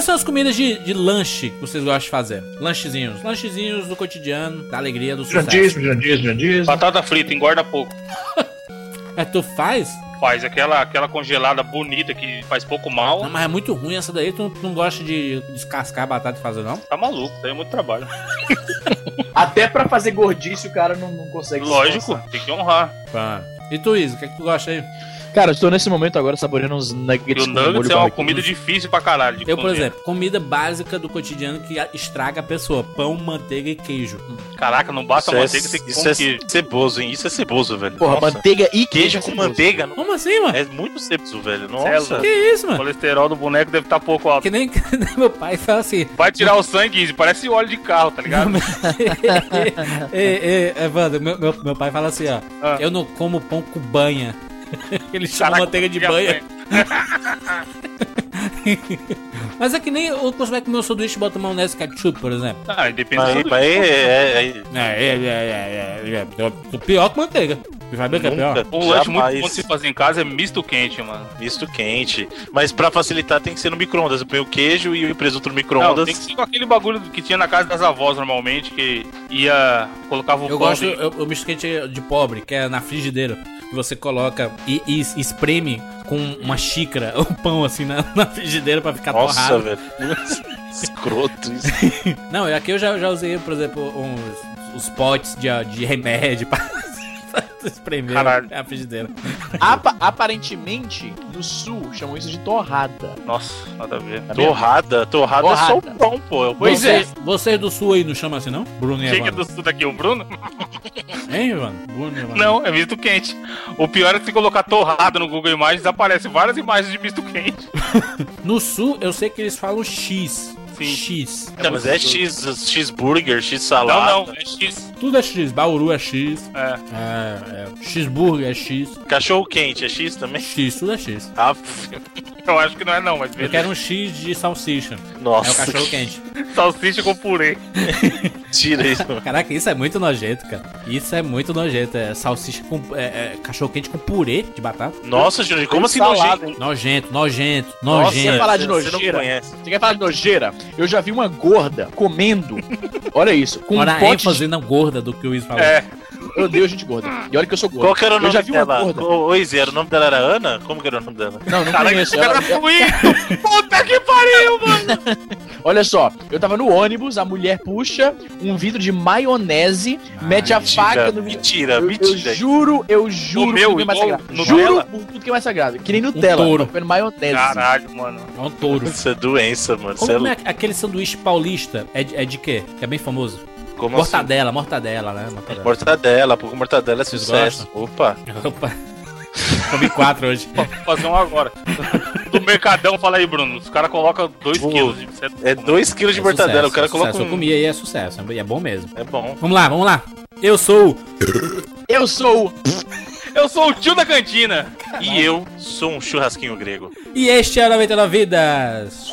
Quais são as comidas de, de lanche que vocês gostam de fazer? Lanchezinhos. Lanchezinhos do cotidiano, da alegria, do sucesso. Grandíssimo, grandíssimo, grandíssimo. Batata frita, engorda pouco. É, tu faz? Faz aquela, aquela congelada bonita que faz pouco mal. Não, mas é muito ruim essa daí. Tu não gosta de descascar a batata e fazer, não? Tá maluco, daí é muito trabalho. Até pra fazer gordice o cara não, não consegue se Lógico, tem que honrar. Pá. E tu, Isa, o que, é que tu gosta aí? Cara, eu estou nesse momento agora saboreando uns E nuggets o com nuggets molho é uma comida difícil pra caralho de Eu, por comer. exemplo, comida básica do cotidiano que estraga a pessoa: pão, manteiga e queijo. Caraca, não basta Isso é, manteiga, tem que isso é queijo. ceboso, hein? Isso é ceboso, velho. Porra, Nossa. manteiga e queijo. Queijo é com ceboso. manteiga não- Como assim, mano? é muito ceboso, velho. É Nossa. Que isso, O mano? colesterol do boneco deve estar pouco alto. Que nem, que nem meu pai fala assim. Vai tirar o sangue, Izzy, parece óleo de carro, tá ligado? Ei, ei, Evandro, meu, meu, meu pai fala assim, ó. Ah. Eu não como pão com banha. Ele chama manteiga de banha. Mas é que nem o você vai comer um sanduíche e bota maionese e ketchup, por exemplo. Ah, depende Aí, do aí, é, é, É, é, é, é, é, é, é pior que manteiga. Que é pior? Um lanche muito bom de se fazer em casa é misto quente, mano. misto quente. Mas pra facilitar tem que ser no micro-ondas. Eu ponho o queijo e o presunto no Não, micro-ondas. tem que ser com aquele bagulho que tinha na casa das avós normalmente, que ia. colocava o Eu gosto, dentro. eu, eu misto quente de pobre, que é na frigideira. Que você coloca e, e espreme com uma xícara o pão assim na, na frigideira pra ficar Nossa, torrado. velho. Escroto isso. Não, é aqui eu já, já usei, por exemplo, uns, os potes de, de remédio pra espremer Caralho. a frigideira. Apa- aparentemente, no sul, chamam isso de torrada. Nossa, nada a ver. Torrada, torrada, é só o Torrada. pão, pô. É pão. Pois é. Vocês, do sul aí não chamam assim, não? Bruno e Quem que é do sul daqui? O Bruno? Hein, Evandro? Bruno e. Não, é misto quente. O pior é que se colocar torrada no Google Imagens, aparece várias imagens de misto quente. No sul, eu sei que eles falam X. Sim. X. Não, mas é X, X Não, salada. não, é X. Tudo é X. Bauru é X. É. É, é. Cheeseburger é X. Cachorro quente, é X também? X, tudo é X. Ah, Eu acho que não é não, mas Eu beleza. quero um X de salsicha. É o nossa, cachorro quente. Salsicha com purê. tira isso. Caraca, isso é muito nojento, cara. Isso é muito nojento. É salsicha com. É, é cachorro quente com purê de batata. Nossa, Júnior, como assim Salada, nojento? Nojento, nojento, Nossa, nojento. falar de você não nojeira. conhece. Você quer falar de nojeira? Eu já vi uma gorda comendo. Olha isso, com Olha um a pote ênfase na gorda do que o Luiz falou. É. Eu odeio gente gorda. E olha que eu sou gordo. Qual que era o eu nome já vi uma dela? gorda. Oi, Zé, o nome dela era Ana? Como que era o nome dela? Não, não Caralho, conheço. cara Ela, ruim! Puta que pariu, mano! olha só, eu tava no ônibus, a mulher puxa um vidro de maionese, mete a mentira, faca no mentira, eu, mentira. Eu juro, eu juro O meu, que é mais sagrado. Nutella? Juro por tudo que é mais sagrado. Que nem Nutella. touro. tô comendo maionese. Caralho, mano. É um touro. Isso é doença, mano. É Como é louco. aquele sanduíche paulista? É de, é de quê? Que é bem famoso. Como mortadela, mortadela, né? assim? Mortadela. Mortadela, porque mortadela é Vocês sucesso. Opa. Opa. Comi quatro hoje. Vou fazer um agora. Do Mercadão, fala aí, Bruno. Os caras colocam 2 Pô, quilos de É 2 kg de É mortadela, sucesso, o cara é sucesso. coloca Eu um... comi aí, é sucesso. É bom mesmo. É bom. Vamos lá, vamos lá. Eu sou. Eu sou. Eu sou o tio da cantina. E eu sou um churrasquinho grego. E este é o 99 Vidas.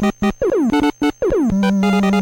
Música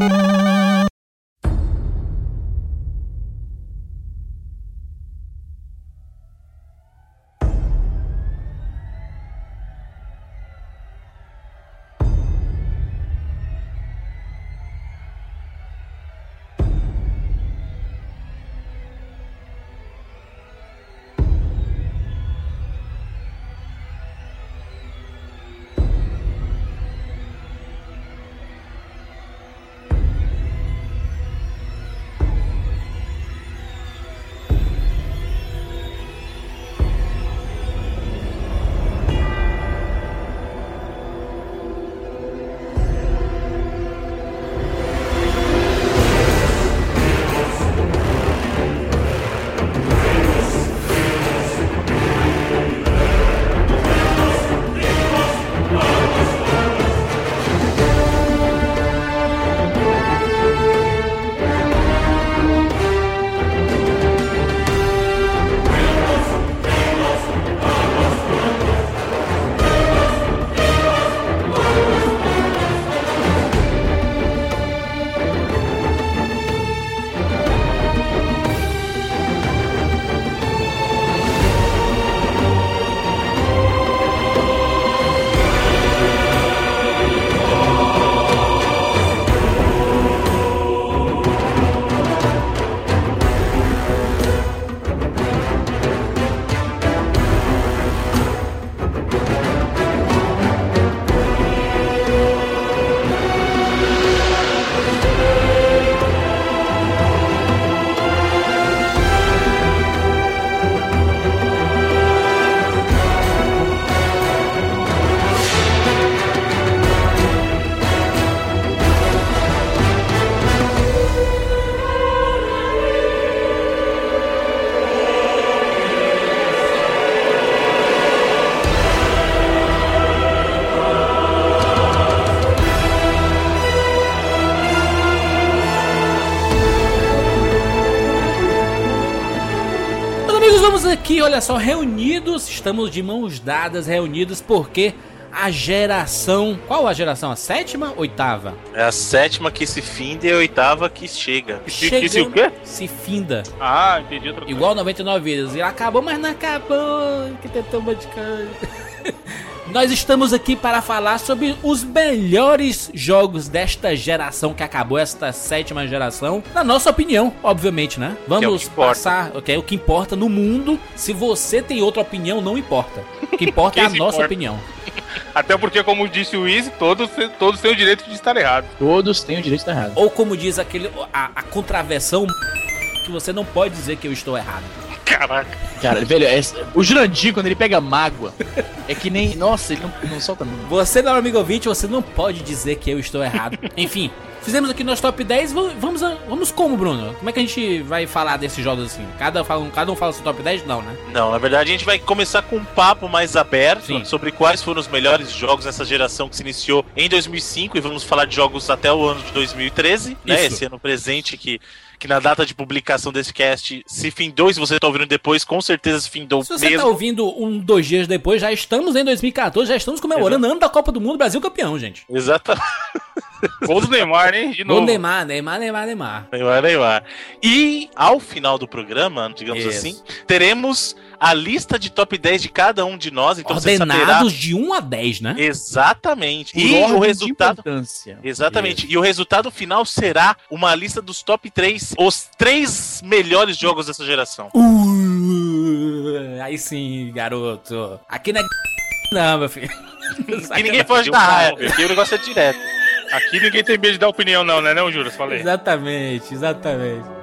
olha só, reunidos, estamos de mãos dadas, reunidos, porque a geração. Qual a geração? A sétima? Oitava? É a sétima que se finda e a oitava que chega. Que- que se o quê? Se finda. Ah, entendi outra coisa. Igual 99 vidas. E acabou, mas não acabou. Que tem tão de coisa. Nós estamos aqui para falar sobre os melhores jogos desta geração que acabou, esta sétima geração. Na nossa opinião, obviamente, né? é o Vamos que importa. passar, ok? O que importa no mundo. Se você tem outra opinião, não importa. O que importa é a nossa importa? opinião. Até porque, como disse o Easy, todos, todos têm o direito de estar errado. Todos têm o direito de estar errado. Ou como diz aquele. A, a contraversão que você não pode dizer que eu estou errado. Caraca. Cara, velho, é- o Jurandir, quando ele pega mágoa, é que nem. Nossa, ele não, não solta nunca. Você, meu amigo ouvinte, você não pode dizer que eu estou errado. Enfim, fizemos aqui nosso top 10. va- Vamos, a- vamos como, Bruno? Como é que a gente vai falar desses jogos assim? Cada, fala, um- cada um fala seu top 10? Não, né? Não, na verdade a gente vai começar com um papo mais aberto Sim. sobre quais foram os melhores jogos nessa geração que se iniciou em 2005 e vamos falar de jogos até o ano de 2013, né? Isso. Esse ano presente que, que na data de publicação desse cast se findou, e se você tá ouvindo depois, com certeza se findou Se você mesmo. tá ouvindo um, dois dias depois, já estamos em 2014, já estamos comemorando o ano da Copa do Mundo, Brasil campeão, gente. Exatamente. Gol do Neymar, hein? De O novo. Neymar, Neymar, Neymar, Neymar. Neymar, Neymar. E ao final do programa, digamos Isso. assim, teremos a lista de top 10 de cada um de nós, então você saberá Ordenados de 1 a 10, né? exatamente. Por E o resultado. Exatamente. E o resultado final será uma lista dos top 3, os três melhores jogos dessa geração. Uh, aí sim, garoto. Aqui na. Não, meu filho. E ninguém pode dar, porque o negócio é direto. Aqui ninguém tem medo de dar opinião, não, né, não, Juras? Falei. Exatamente, exatamente.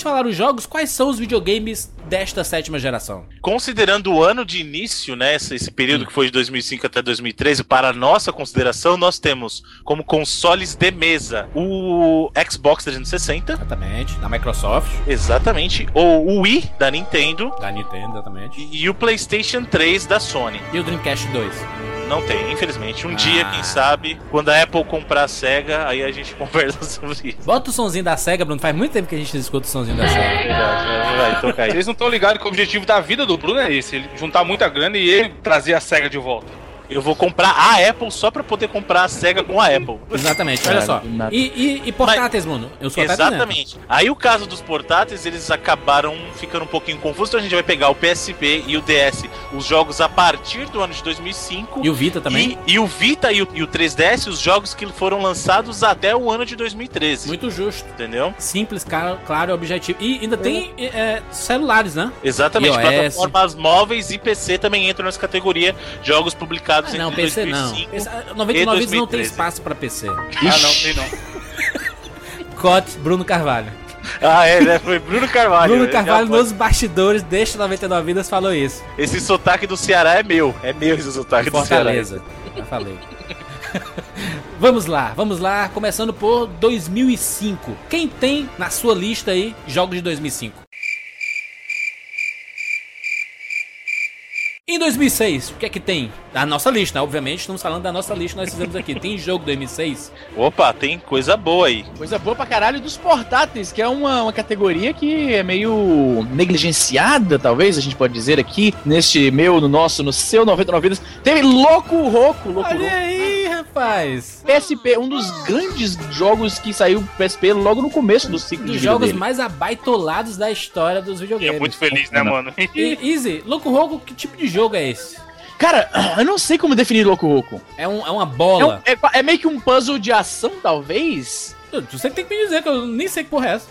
Gente falar os jogos, quais são os videogames desta sétima geração? Considerando o ano de início, né, esse, esse período que foi de 2005 até 2013, para nossa consideração, nós temos como consoles de mesa o Xbox 360, Exatamente. Da Microsoft, exatamente, ou o Wii da Nintendo da Nintendo, exatamente. e, e o PlayStation 3 da Sony. E o Dreamcast 2. Não tem, infelizmente. Um Ah. dia, quem sabe, quando a Apple comprar a Sega, aí a gente conversa sobre isso. Bota o sonzinho da SEGA, Bruno. Faz muito tempo que a gente não escuta o sonzinho da SEGA. Verdade, vai, vai tocar aí. Eles não estão ligados que o objetivo da vida do Bruno é esse: ele juntar muita grana e ele trazer a SEGA de volta. Eu vou comprar a Apple só pra poder comprar a SEGA com a Apple. Exatamente, olha só. E, e, e portáteis, Bruno? Eu sou Exatamente. Aí o caso dos portáteis, eles acabaram ficando um pouquinho confusos, então a gente vai pegar o PSP e o DS, os jogos a partir do ano de 2005. E o Vita também? E, e o Vita e o, e o 3DS, os jogos que foram lançados até o ano de 2013. Muito justo. Entendeu? Simples, claro, claro e objetivo. E ainda tem é, celulares, né? Exatamente. iOS. Plataformas móveis e PC também entram nessa categoria. Jogos publicados Ah, não, entre PC não. 2005 PC, 99 vezes não tem 2013. espaço pra PC. Ah, não, tem não. Cote, Bruno Carvalho. Ah, é, né? Foi Bruno Carvalho. Bruno né? Carvalho nos bastidores deste 99 Vidas falou isso. Esse sotaque do Ceará é meu. É meu esse sotaque do Ceará. Fortaleza. Já falei. vamos lá, vamos lá. Começando por 2005. Quem tem na sua lista aí jogos de 2005? Em 2006, o que é que tem? A nossa lista, obviamente, estamos falando da nossa lista que nós fizemos aqui. Tem jogo 2006? Opa, tem coisa boa aí. Coisa boa pra caralho dos portáteis, que é uma, uma categoria que é meio negligenciada, talvez a gente pode dizer aqui, neste meu, no nosso, no seu 99 vidas. Teve Loco Roco, Loco Olha aí, rapaz! PSP, um dos grandes jogos que saiu pro PSP logo no começo do ciclo de Dos vida jogos dele. mais abaitolados da história dos E é videogames. muito feliz, né, mano? E, Easy, Loco Roco, que tipo de jogo é esse? Cara, eu não sei como definir Loco Roco. É, um, é uma É, um- bola? é é meio que um puzzle de ação, talvez? Você que tem que me dizer, que eu nem sei que porra é essa.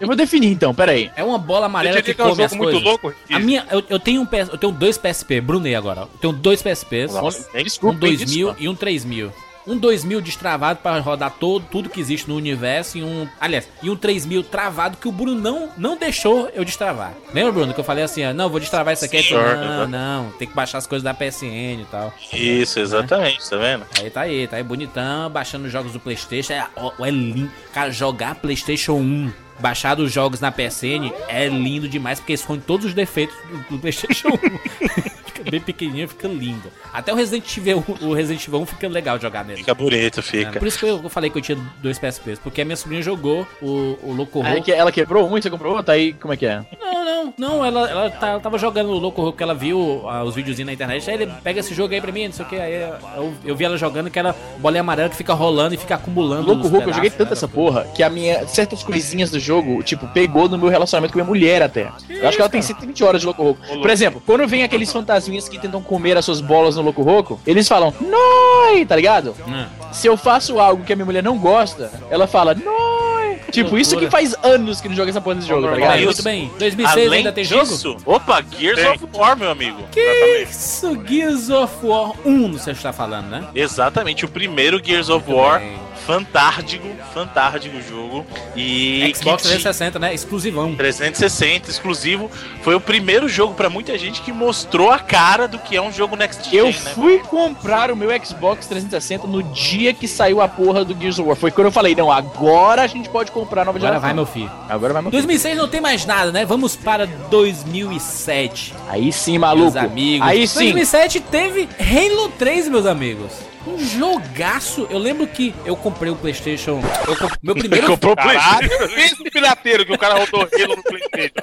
Eu vou definir então, peraí. É uma bola amarela que que é um come as muito coisas. louco. A minha, eu, eu tenho um PS, eu tenho dois PSP, Brunei agora. Eu tenho dois PSPs, Nossa, um desculpa, 2000 e um 3000. Um 2000 destravado pra rodar todo, tudo que existe no universo e um, aliás, e um 3000 travado que o Bruno não, não deixou eu destravar. Lembra, Bruno, que eu falei assim, ó, não, vou destravar isso aqui, Senhor, não, exato. não, tem que baixar as coisas da PSN e tal. Isso, exatamente, tá vendo? Aí tá aí, tá aí bonitão, baixando os jogos do Playstation, é, ó, é lindo. Cara, jogar Playstation 1 baixado os jogos na PSN, é lindo demais, porque esconde todos os defeitos do, do PlayStation 1. fica bem pequenininho, fica lindo. Até o Resident Evil, o Resident Evil 1 fica legal de jogar nele. Fica bonito, É, fica. por isso que eu, falei que eu tinha dois PSPs, porque a minha sobrinha jogou o, o Loco Aí Roco. que ela quebrou um e você comprou outro, aí como é que é? Não, não, não, ela, ela, tá- ela tava jogando o Loco Roco, que ela viu ah, os videozinhos na internet, aí ele pega esse jogo aí pra mim, não sei o que, aí eu, eu vi ela jogando aquela bolinha amarela que fica rolando e fica acumulando. Louco os Roco, eu joguei tanto essa porra que a minha. certas coisinhas do jogo, tipo, pegou no meu relacionamento com minha mulher até. Eu acho que ela tem 120 horas de Louco Roco. Por exemplo, quando vem aqueles fantasminhas que tentam comer as suas bolas no Louco Roco, eles falam, Noi, tá ligado? Hum. Se eu faço algo que a minha mulher não gosta, ela fala, Noi. Tipo, isso que faz anos que não joga essa porra desse jogo, tá ligado? muito bem. 2006 Além ainda tem disso, jogo? opa, Gears Tem. of War, meu amigo. Que isso, Gears of War 1, você está falando, né? Exatamente, o primeiro Gears of Muito War. bem. Fantárdico, fantárdico o jogo. E Xbox que 360, né? Exclusivão. 360 exclusivo. Foi o primeiro jogo pra muita gente que mostrou a cara do que é um jogo Next Gen, Eu né? fui comprar o meu Xbox 360 no dia que saiu a porra do Gears of War. Foi quando eu falei, não, agora a gente pode comprar a nova Agora geração. vai, meu filho. Agora vai, meu filho. 2006 não tem mais nada, né? Vamos para 2007. Aí sim, Meus maluco. amigos. Aí sim. 2007 teve Halo 3, meus amigos. Um jogaço. Eu lembro que eu comprei o PlayStation. Eu comp... Meu primeiro. Comprou o Caralho, esse pirateiro que o cara rodou Halo no Playstation.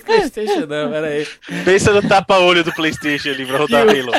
PlayStation não, pera aí. Pensa no tapa-olho do Playstation ali pra rodar Halo.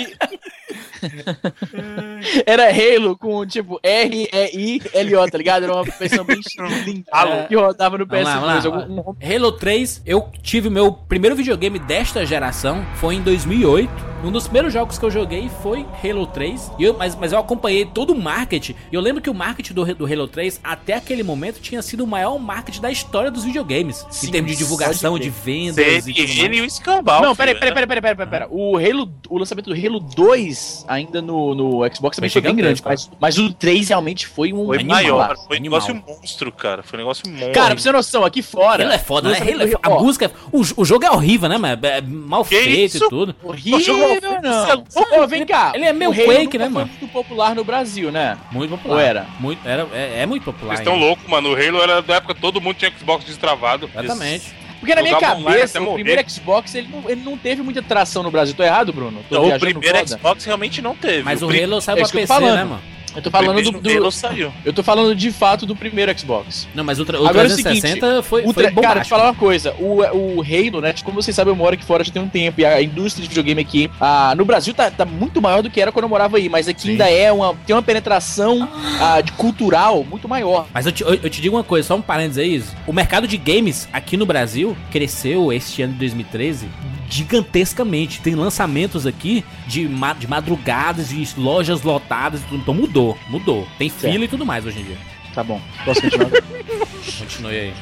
Era Halo com tipo R-E-I-L-O, tá ligado? Era uma versão bem Alô. que rodava no Vamos lá, PS2. vamos lá. Halo 3, eu tive meu primeiro videogame desta geração, foi em 2008. Um dos primeiros jogos que eu joguei foi Halo 3. E eu, mas, mas eu acompanhei todo o marketing. E eu lembro que o marketing do, do Halo 3, até aquele momento, tinha sido o maior marketing da história dos videogames. em Sim, termos de divulgação, de vendas e tudo CNN mais. e o escambau. Não, peraí, peraí, peraí, peraí, peraí, peraí. O Halo, o lançamento do Halo 2 ainda no, no Xbox também Foi bem grande, mas, mas o 3 realmente foi um Foi Animal. maior, foi um Animal. negócio monstro, cara. Foi um negócio monstro. Cara, pra você ter noção, aqui fora. Halo é foda, né? Halo é. A ó, música. O, o jogo é horrível, né, mano? É mal Que feito isso? e tudo. Horrível, Você não. Ô, vem cá. Ele é meio o Quake, nunca né, foi mano? muito popular no Brasil, né? Muito popular. Ou era? Muito, era, é, é muito popular. Vocês estão loucos, mano. O Halo era da época que todo mundo tinha Xbox destravado. Exatamente. Porque na minha cabeça, o morrer. primeiro Xbox ele não, ele não teve muita tração no Brasil. Tô errado, Bruno? Tô Não, o primeiro foda? Xbox realmente não teve. Mas o pri- Halo saiu é pra eu PC, né, mano? Eu tô falando do, primeiro do- saiu. Eu tô falando de fato do primeiro Xbox. Não, mas o, tra- o Agora é o 360 foi, O foi tre- cara, deixa eu bombástico. falar uma coisa. O, o Halo, né? Como vocês sabem, eu moro aqui fora já tem um tempo. E a indústria de videogame aqui, ah, no Brasil, tá, tá muito maior do que era quando eu morava aí. Mas aqui Sim. ainda é uma. Tem uma penetração ah, de cultural muito maior. Mas eu te, eu, eu te digo uma coisa, só um parênteses aí. O mercado de games aqui no Brasil cresceu este ano de 2013 gigantescamente. Tem lançamentos aqui de, ma- de madrugadas, de lojas lotadas. tudo. Então mudou, mudou. Tem Certo. fila e tudo mais hoje em dia. Tá bom. Posso continuar? Continue aí.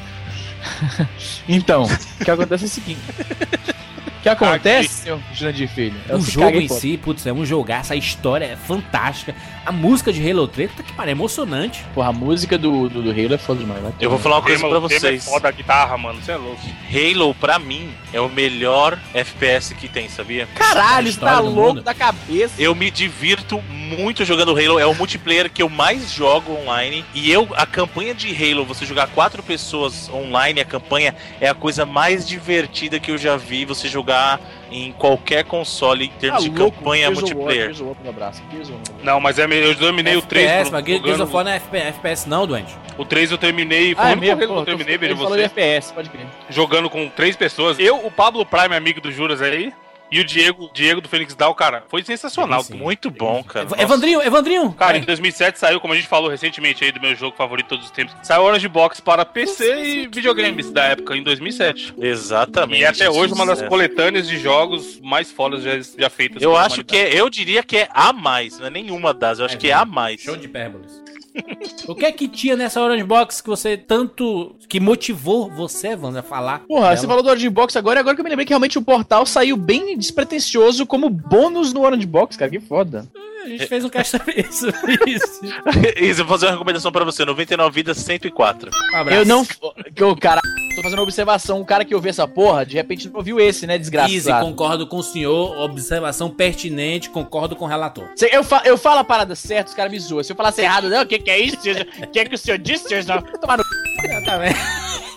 então, o que acontece é o seguinte. O que acontece, Jurandir Filho? é o jogo em si, putz, é um jogaço, a história é fantástica. A música de Halo 3, tá que pariu, é emocionante. Porra, a música do, do, do Halo é foda demais. Vai Eu vou falar uma coisa Tema- pra tema vocês. É foda a guitarra, mano. Você é louco. Halo, pra mim, é o melhor FPS que tem, sabia? Caralho, você tá louco mundo. da cabeça. Eu me divirto muito jogando Halo, é o multiplayer que eu mais jogo online. E eu, a campanha de Halo, você jogar quatro pessoas online, a campanha é a coisa mais divertida que eu já vi você jogar em qualquer console em termos Tá de louco, campanha Gears multiplayer. Gears of War no abraço, Gears of War abraço. Não, mas é, eu dominei o 3. FPS, pro- mas Gears jogando- of War não é FPS, FPS não, doente. O 3 eu terminei. Foi Ah, é mesmo? Pô, eu terminei, ele veja falou de você. FPS, pode crer. Jogando com três pessoas. Eu, o Pablo Prime, amigo do Juras aí. E o Diego, Diego do Fênix Down, cara, foi sensacional. Sim, sim. Muito bom, cara. Ev- Evandrinho, Evandrinho! Cara, Vai. em 2007 saiu, como a gente falou recentemente aí do meu jogo favorito de todos os tempos, saiu Orange Box para PC e videogames da época, em 2007. Exatamente. E é até hoje uma das coletâneas de jogos mais fodas já, já feitas. Eu acho que é, eu diria que é a mais, não é nenhuma das, eu acho que é a mais. Show de hipérboles. O que é que tinha nessa Orange Box que você tanto. que motivou você, Evandro, a falar? Porra, dela? você falou do Orange Box agora, e agora que eu me lembrei que realmente o portal saiu bem despretensioso como bônus no Orange Box, cara, que foda. A gente fez um caixa sobre isso. isso. Isa, eu vou fazer uma recomendação pra você: 99 vidas 104. Um abraço. Eu não. Que o cara. Tô fazendo uma observação, o cara que ouviu essa porra, de repente não ouviu esse, né, Easy, desgraçado. concordo com o senhor. Observação pertinente, concordo com o relator. Cê- Eu, fa eu falo a parada certa, os caras me zoam. Se eu falasse errado, não, o que, que é isso? O que, que o senhor disse, senhor? Não, tomar no. Exatamente.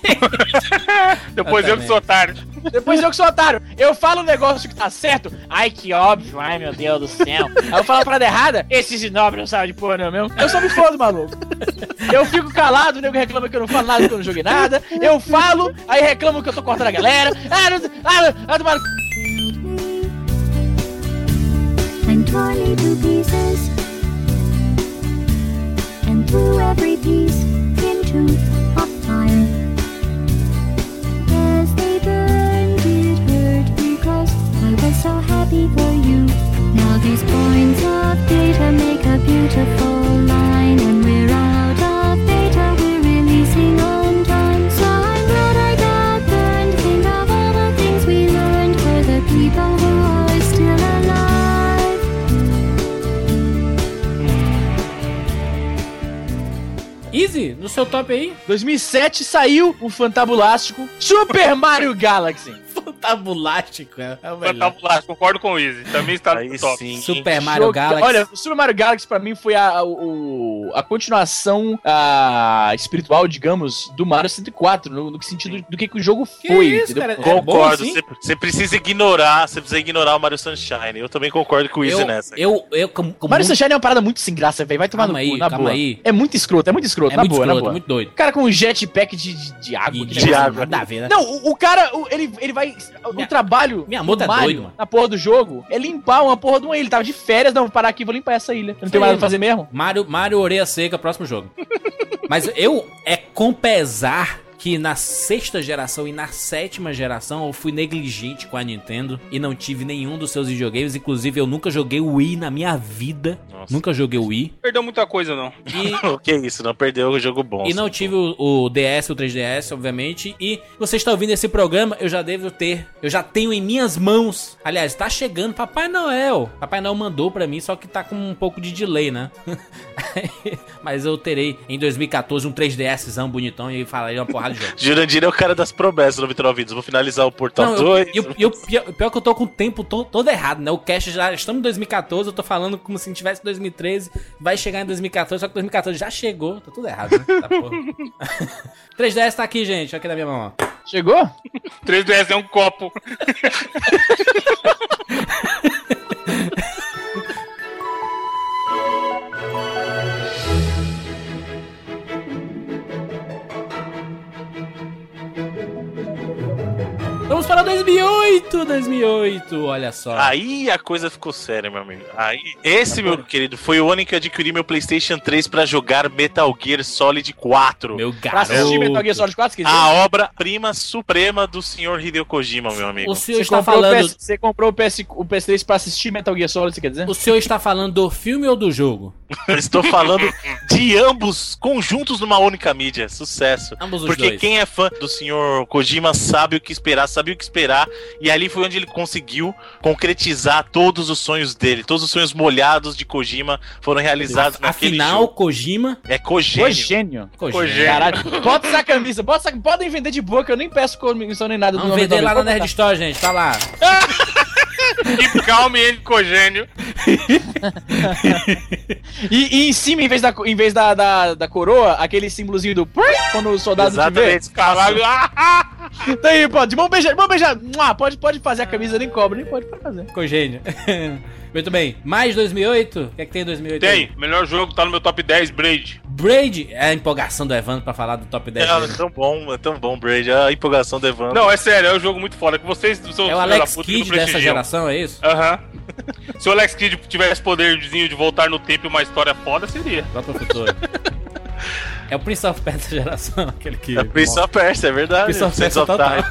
Depois eu que sou otário. Depois eu que sou otário. Eu falo um negócio que tá certo. Ai, que óbvio. Ai, meu Deus do céu. Aí eu falo a parada errada. Esses nobres não sabem de porra não mesmo. Eu só me fodo, maluco. Eu fico calado, o nego reclama que eu não falo nada, que eu não joguei nada. Eu falo, aí reclamam que eu tô cortando a galera. Ah, não, ah, ah, tomara- and torn into pieces, and threw every piece into a fire. Top aí? 2007 saiu o fantabulástico Super Mario Galaxy. Fantabulástico, é, é o melhor. Fantabulástico, concordo com o Easy. Também está Aí no top. sim. Super Mario Jogo- Galaxy. Olha, o Super Mario Galaxy pra mim foi a, o, a continuação a, espiritual, digamos, do Mario 64, no, no sentido do que, que o jogo Que foi. isso, cara? É Concordo, assim? você você precisa ignorar, você precisa ignorar o Mario Sunshine. Eu também concordo com o Easy eu, nessa. eu, eu, como, como Mario muito- Sunshine é uma parada muito sem graça, velho. Vai tomar Calma no cu, aí, na calma boa. aí. É muito escroto, é muito escroto, é na muito boa, na escroto, boa. muito doido. O cara com um jetpack de, de, de água. De negócio água. Nada a ver, né? Não, o, o cara, o- ele, ele vai. Minha- o trabalho minha moto do é Mario doido, mano. na porra do jogo é limpar uma porra de uma ilha. Ele tava de férias, não, vou parar aqui, vou limpar essa ilha. Eu não tenho aí, nada pra fazer mesmo. Mario, Mario Orelha Seca, próximo jogo. Mas eu, é com pesar que na sexta geração e na sétima geração eu fui negligente com a Nintendo e não tive nenhum dos seus videogames. Inclusive, eu nunca joguei o Wii na minha vida. Nossa. Nunca joguei o Wii. Perdeu muita coisa, não. E O que é isso? Não perdeu o jogo bom. E não tive o, o DS, o 3DS, obviamente. E você está ouvindo esse programa, eu já devo ter. Eu já tenho em minhas mãos. Aliás, tá chegando Papai Noel. Papai Noel mandou pra mim, só que tá com um pouco de delay, né? Mas eu terei em 2014 um 3DSzão bonitão e falarei uma porrada Jurandir é o cara das promessas, 99 vídeos. Vou finalizar o Portal Não, eu- 2. e o- pior, pior que eu tô com o tempo to- todo errado, né? O cast já estamos em 2014, eu tô falando como se tivesse 2013, vai chegar em 2014, só que 2014 já chegou, tá tudo errado, né? Tá porra. 3DS tá aqui, gente, aqui na minha mão, ó. Chegou? 3DS é um copo. Vamos para 2008, 2008, olha só. Aí a coisa ficou séria, meu amigo. Aí, esse, meu querido, foi o ano em que eu adquiri meu PlayStation 3 pra jogar Metal Gear Solid 4. Meu Pra assistir Metal Gear garoto. Solid 4, se quiser. A obra-prima suprema do senhor Hideo Kojima, meu amigo. O senhor Você está falando, PS, você comprou o, PS, o PS3 pra assistir Metal Gear Solid, você quer dizer? o senhor está falando do filme ou do jogo? Eu Estou falando de ambos conjuntos numa única mídia. Sucesso. Ambos os Porque dois. quem é fã do senhor Kojima sabe o que esperar, sabia o que esperar. E ali foi onde ele conseguiu concretizar todos os sonhos dele. Todos os sonhos molhados de Kojima foram realizados naquele Afinal, jogo. Kojima, É Cogênio. Cogênio. Kojima. Caralho, bota essa camisa, bota essa, podem vender de boa, que eu nem peço comissão nem nada do Vamos nome vender do lá na. Nerd Store, gente, tá lá. Keep calm cogênio. E, e em cima, em vez, da, em vez da, da, da coroa, aquele símbolozinho do quando o soldado te vê. Exatamente. Caralho. Tá aí, pô, de mão beijar, de mão beijar. Mua, Pode, pode fazer a camisa, nem cobra, nem pode fazer. Cogênio. Muito bem. Mais 2008? O que é que tem em 2008? aí? Tem, melhor jogo, tá no meu top 10, Braid. Braid. É a empolgação do Evandro pra falar do top 10 É, dele. tão bom, é tão bom, Braid. A empolgação do Evandro. Não, é sério, é um jogo muito foda. Que vocês são É o Alex Kidd dessa geração, é isso? Aham. Se o Alex Kidd tivesse poderzinho de voltar no tempo e uma história foda, seria. Volta pro futuro. é o Prince of Persia da geração, aquele que... É Prince of Persia, é verdade. Prince of Persia total.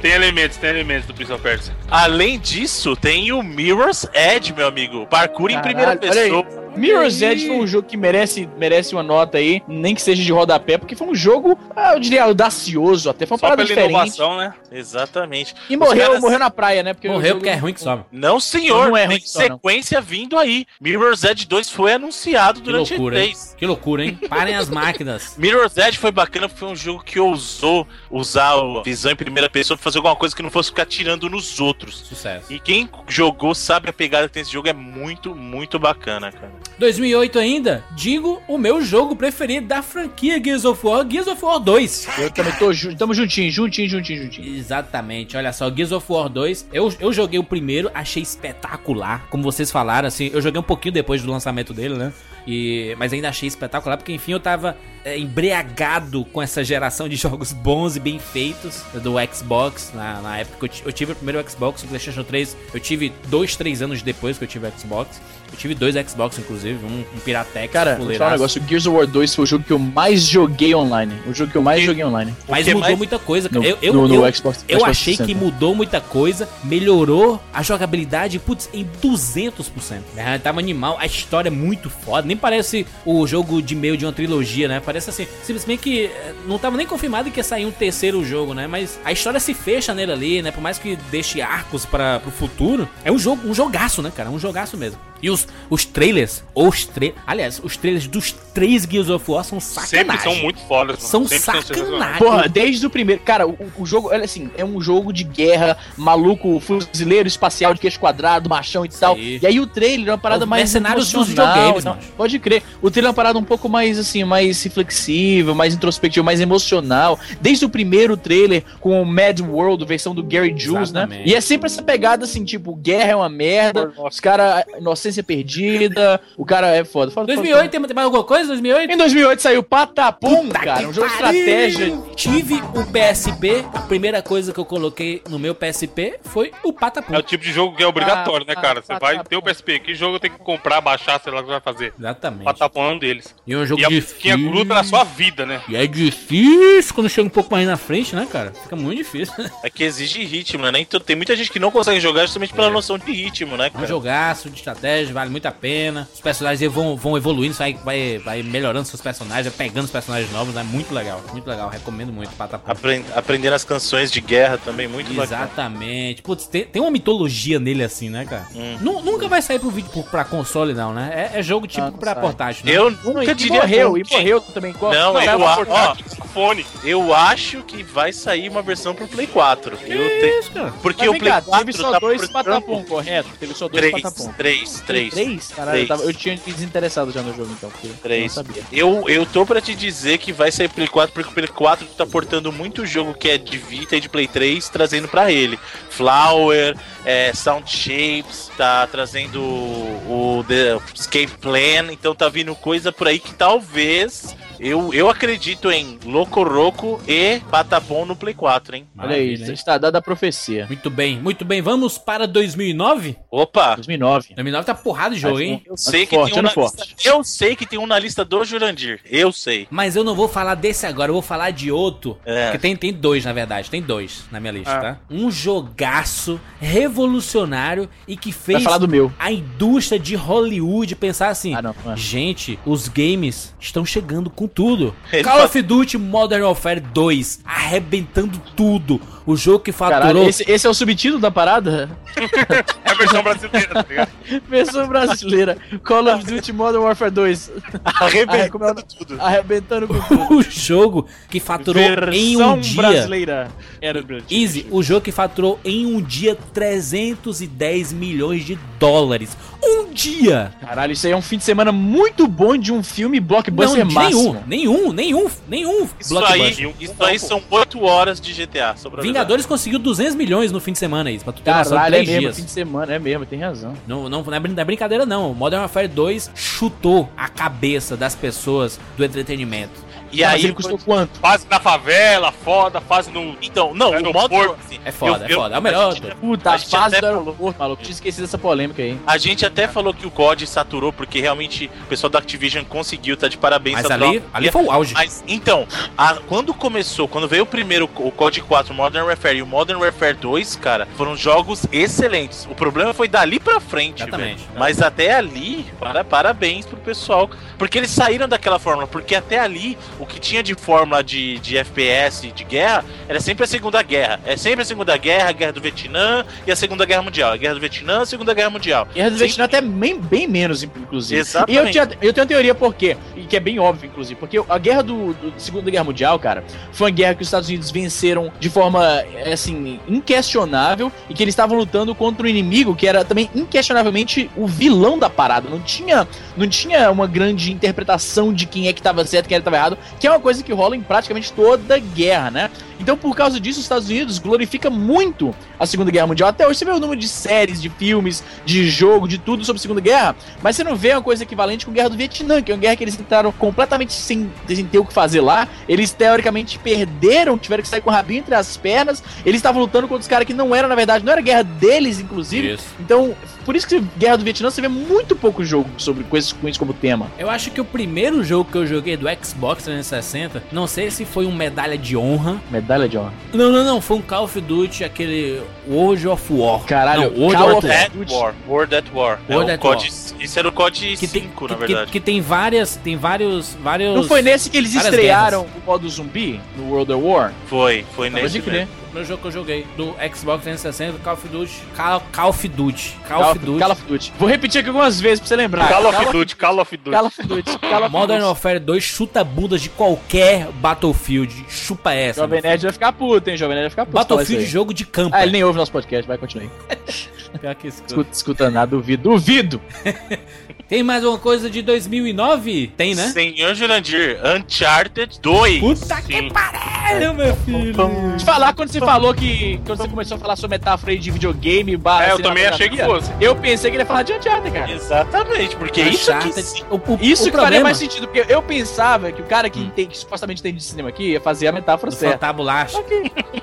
Tem elementos, tem elementos do Prince of Persia. Além disso, tem o Mirror's Edge, meu amigo. Parkour em Caralho, primeira olha aí. pessoa. Mirror's Edge foi um jogo que merece, merece uma nota aí, nem que seja de rodapé, porque foi um jogo, ah, eu diria, audacioso, até foi uma Só parada pela diferente. inovação, né? Exatamente. E Os morreu, caras- morreu na praia, né? Porque Morreu porque é ruim que some. Não, senhor. Não é ruim tem só, não. sequência vindo aí. Mirror's Edge 2 foi anunciado Que durante loucura, o hein? E3. Que loucura, hein? Parem as máquinas. Mirror's Edge foi bacana, foi um jogo que ousou usar a visão em primeira pessoa pra fazer alguma coisa que não fosse ficar tirando nos outros. Sucesso. E quem jogou sabe a pegada que tem esse jogo é muito, muito bacana, cara. 2008 ainda, digo o meu jogo preferido da franquia Gears of War, Gears of War 2. Eu também tô tamo juntinho, juntinho, juntinho, juntinho. Exatamente, olha só, Gears of War 2, eu, eu joguei o primeiro, achei espetacular, como vocês falaram, assim, eu joguei um pouquinho depois do lançamento dele, né? E, mas ainda achei espetacular, porque enfim eu tava é, embriagado com essa geração de jogos bons e bem feitos do Xbox. Na, na época que eu, eu tive o primeiro Xbox, o PlayStation 3, eu tive dois, três anos depois que eu tive o Xbox. Eu tive dois Xbox, inclusive, um, um Piratex. Cara, vou falar um negócio, o Gears of War 2 foi o jogo que eu mais joguei online. O jogo que eu mais joguei online. Mas que mudou mais- muita coisa, cara. No, eu, eu, no, no eu, Xbox eu Xbox achei que 360. mudou muita coisa, melhorou a jogabilidade, putz, em 200%. Né? Tava animal, a história é muito foda. Nem parece o jogo de meio de uma trilogia, né? Parece assim, simplesmente que eh, não tava nem confirmado que ia sair um terceiro jogo, né? Mas a história se fecha nele ali, né? Por mais que deixe arcos para pro futuro, é um jogo, um jogaço, né, cara? Um jogaço mesmo. E os, os trailers, os tra aliás, os trailers dos três Gears of War são sacanagem. Sempre são muito fodas, mano. São Sempre sacanagem. Porra, desde o primeiro. Cara, o, o jogo, olha assim, é um jogo de guerra, maluco, fuzileiro espacial de queixo quadrado, machão e tal. E aí o trailer é uma parada Os mais. mercenários dos videogames, mano. Pode crer. O trailer é uma parada um pouco mais, assim, mais reflexiva, mais introspectiva, mais emocional. Desde o primeiro trailer com o Mad World, versão do Gary Jules, né? E é sempre essa pegada assim, tipo, guerra é uma merda, os caras, inocência perdida, o cara é foda. Fala- 2008, tem tem mais alguma coisa? 2008? Em 2008 saiu Patapum, Puta cara, que um jogo de estratégia. Tive o PSP, a primeira coisa que eu coloquei no meu PSP foi o Patapum. É o tipo de jogo que é obrigatório, né, cara? ah, Você ah, vai ter o. PSP. Que jogo tem que comprar, baixar, sei lá o que vai fazer. Exatamente. Patapão é um deles. E é um jogo E a difícil. musiquinha gruda na sua vida, né? E é difícil quando chega um pouco mais na frente, né, cara? Fica muito difícil. É que exige ritmo, né? To- Tem muita gente que não consegue jogar justamente pela noção de ritmo, né, É um cara? jogaço de estratégia, vale muito a pena. Os personagens vão, vão evoluindo, vai, vai, vai melhorando seus personagens, vai pegando os personagens novos, é muito legal, muito legal. Recomendo muito Patapum. Apren- aprendendo as canções de guerra também, muito bacana. Exatamente. Putz, tem, tem uma mitologia nele assim, né, cara? Hum. Nu- Nunca vai sair pro vídeo pro- pra console, não, né? É, é jogo típico não pra sai. portátil, né? Eu Não, nunca e diria morreu, e morreu também. Qual- Não, qual eu, a ó, Fone. eu acho que vai sair uma versão pro Play 4. Eu te- isso, cara? Porque Mas o Play cá, 4 teve só tá dois patapom, trampo. correto? Teve só dois Três, patapom. três, três. Três? Caralho, Três. Eu, tava- eu tinha desinteressado já no jogo então. Eu Três. sabia. Eu, eu tô pra te dizer que vai sair Play 4 porque o Play 4 tá portando muito jogo que é de Vita e de Play 3 trazendo pra ele. Flower, é, Sound Shapes, tá trazendo o, o The Escape Plan, então tá vindo coisa por aí que talvez eu, eu acredito em Loco Roco e Patapom no Play 4, hein? Olha aí, hein? está dada a profecia. Muito bem, muito bem. Vamos para 2009? Opa! 2009. 2009 tá porrada de jogo, hein? Eu sei, que forte, tem um na forte. lista, eu sei que tem um na lista do Jurandir. Eu sei. Mas eu não vou falar desse agora, eu vou falar de outro. É. Porque tem, tem dois, na verdade. Tem dois na minha lista, Ah. tá? Um jogaço revolucionário e que fez falar do meu. a indústria de Hollywood pensar assim: Ah, não, não é. gente, os games estão chegando com tudo. Ele Call of Duty Modern Warfare 2 arrebentando tudo. O jogo que faturou. Caralho, esse, esse é o subtítulo da parada? É a versão brasileira, tá ligado? Versão brasileira. Call of Duty Modern Warfare 2. Arrebentando tudo. Arrebentando com tudo. o jogo que faturou em um dia. brasileira. Era Easy, o jogo que faturou em um dia 310 milhões de dólares. Um dia! Caralho, isso aí é um fim de semana muito bom de um filme Não, blockbuster de máximo. nenhum, nenhum, nenhum, nenhum Isso aí, isso aí são 8 horas de GTA. Vingadores conseguiu 200 milhões no fim de semana, isso, pra tu ter noção, Caralho, é três mesmo, dias. fim de semana, é mesmo, tem razão. Não, não, não, é, não é brincadeira, não. Modern Warfare 2 chutou a cabeça das pessoas do entretenimento. E aí ele custou quanto? Fase na favela, foda, fase no. Então, não, o no modo. assim, É foda, eu- é foda. É o melhor. A gente, Puta, A fase até do aeroporto, maluco. Tinha esquecido dessa polêmica aí. a gente até falou que o COD saturou, porque realmente o pessoal da Activision conseguiu, tá de parabéns. Mas saturar. ali, ali foi o auge. Mas então, a- quando começou, quando veio o primeiro, o COD 4, Modern Warfare e o Modern Warfare 2, cara, foram jogos excelentes. O problema foi dali pra frente, Exatamente. velho. Mas até ali, para, parabéns pro pessoal. Porque eles saíram daquela fórmula, porque até ali o que tinha de fórmula de, de FPS, de guerra, era sempre a Segunda Guerra. É sempre a Segunda Guerra, a Guerra do Vietnã e a Segunda Guerra Mundial. A Guerra do Vietnã, a Segunda Guerra Mundial. Guerra do Sempre- Vietnã até bem, bem menos, inclusive. Exatamente. E eu, tinha, eu tenho uma teoria por quê, e que é bem óbvio, inclusive, porque a guerra do, do Segunda Guerra Mundial, cara, foi uma guerra que os Estados Unidos venceram de forma, é, assim, inquestionável, e que eles estavam lutando contra um inimigo que era também inquestionavelmente o vilão da parada. Não tinha, não tinha uma grande interpretação de quem é que tava certo e quem é que tava errado, que é uma coisa que rola em praticamente toda guerra, né? Então, por causa disso, os Estados Unidos glorifica muito a Segunda Guerra Mundial. Até hoje você vê o número de séries, de filmes, de jogo, de tudo sobre a Segunda Guerra, mas você não vê uma coisa equivalente com a Guerra do Vietnã, que é uma guerra que eles entraram completamente sem, sem ter o que fazer lá. Eles teoricamente perderam, tiveram que sair com o rabinho entre as pernas. Eles estavam lutando contra os caras que não eram, na verdade, não era guerra deles, inclusive. Isso. Então, por isso que Guerra do Vietnã você vê muito pouco jogo sobre com isso, com isso como tema. Eu acho que o primeiro jogo que eu joguei do Xbox 360, não sei se foi um medalha de honra. Medalha de honra. Não, não, não, foi um Call of Duty, aquele World of War. Caralho, não, World Call of War. At War. World at War. World é at o COD, Isso era o COD Que 5, tem, na que, que, verdade. que tem várias, tem vários, vários... Não foi nesse que eles estrearam o modo zumbi no World of War? Foi, foi Pode nesse crer. mesmo. No jogo que eu joguei, do Xbox 360, Call of Duty, Call, Call of Duty, Call, Call, of Duty, Call of Duty. Vou repetir aqui algumas vezes pra você lembrar. Call of Duty, Call of Duty. Call of Duty. Call of Modern. Warfare 2 chuta bundas de qualquer Battlefield, chupa essa. Jovem Nerd vai ficar puto, hein? Jovem Nerd vai ficar puto. Battlefield jogo de campo. aí. Ah, ele nem ouve nosso podcast, vai, continue aí. Pior que esse cara. Escuta, escuta nada, duvido. Duvido! Tem mais uma coisa de 2009? Tem, né? Senhor Jurandir, Uncharted 2. Puta que pariu, meu filho. Te falar quando você falou que. Quando você começou a falar sua metáfora aí de videogame barra É, eu também achei que fosse. Eu pensei que ele ia falar de Uncharted, cara. Exatamente, porque isso Uncharted- sim. o, o- Isso o que faria problema mais sentido, porque eu pensava que o cara que, tem, que supostamente tem de cinema aqui ia fazer a metáfora do certa. fantabulacho.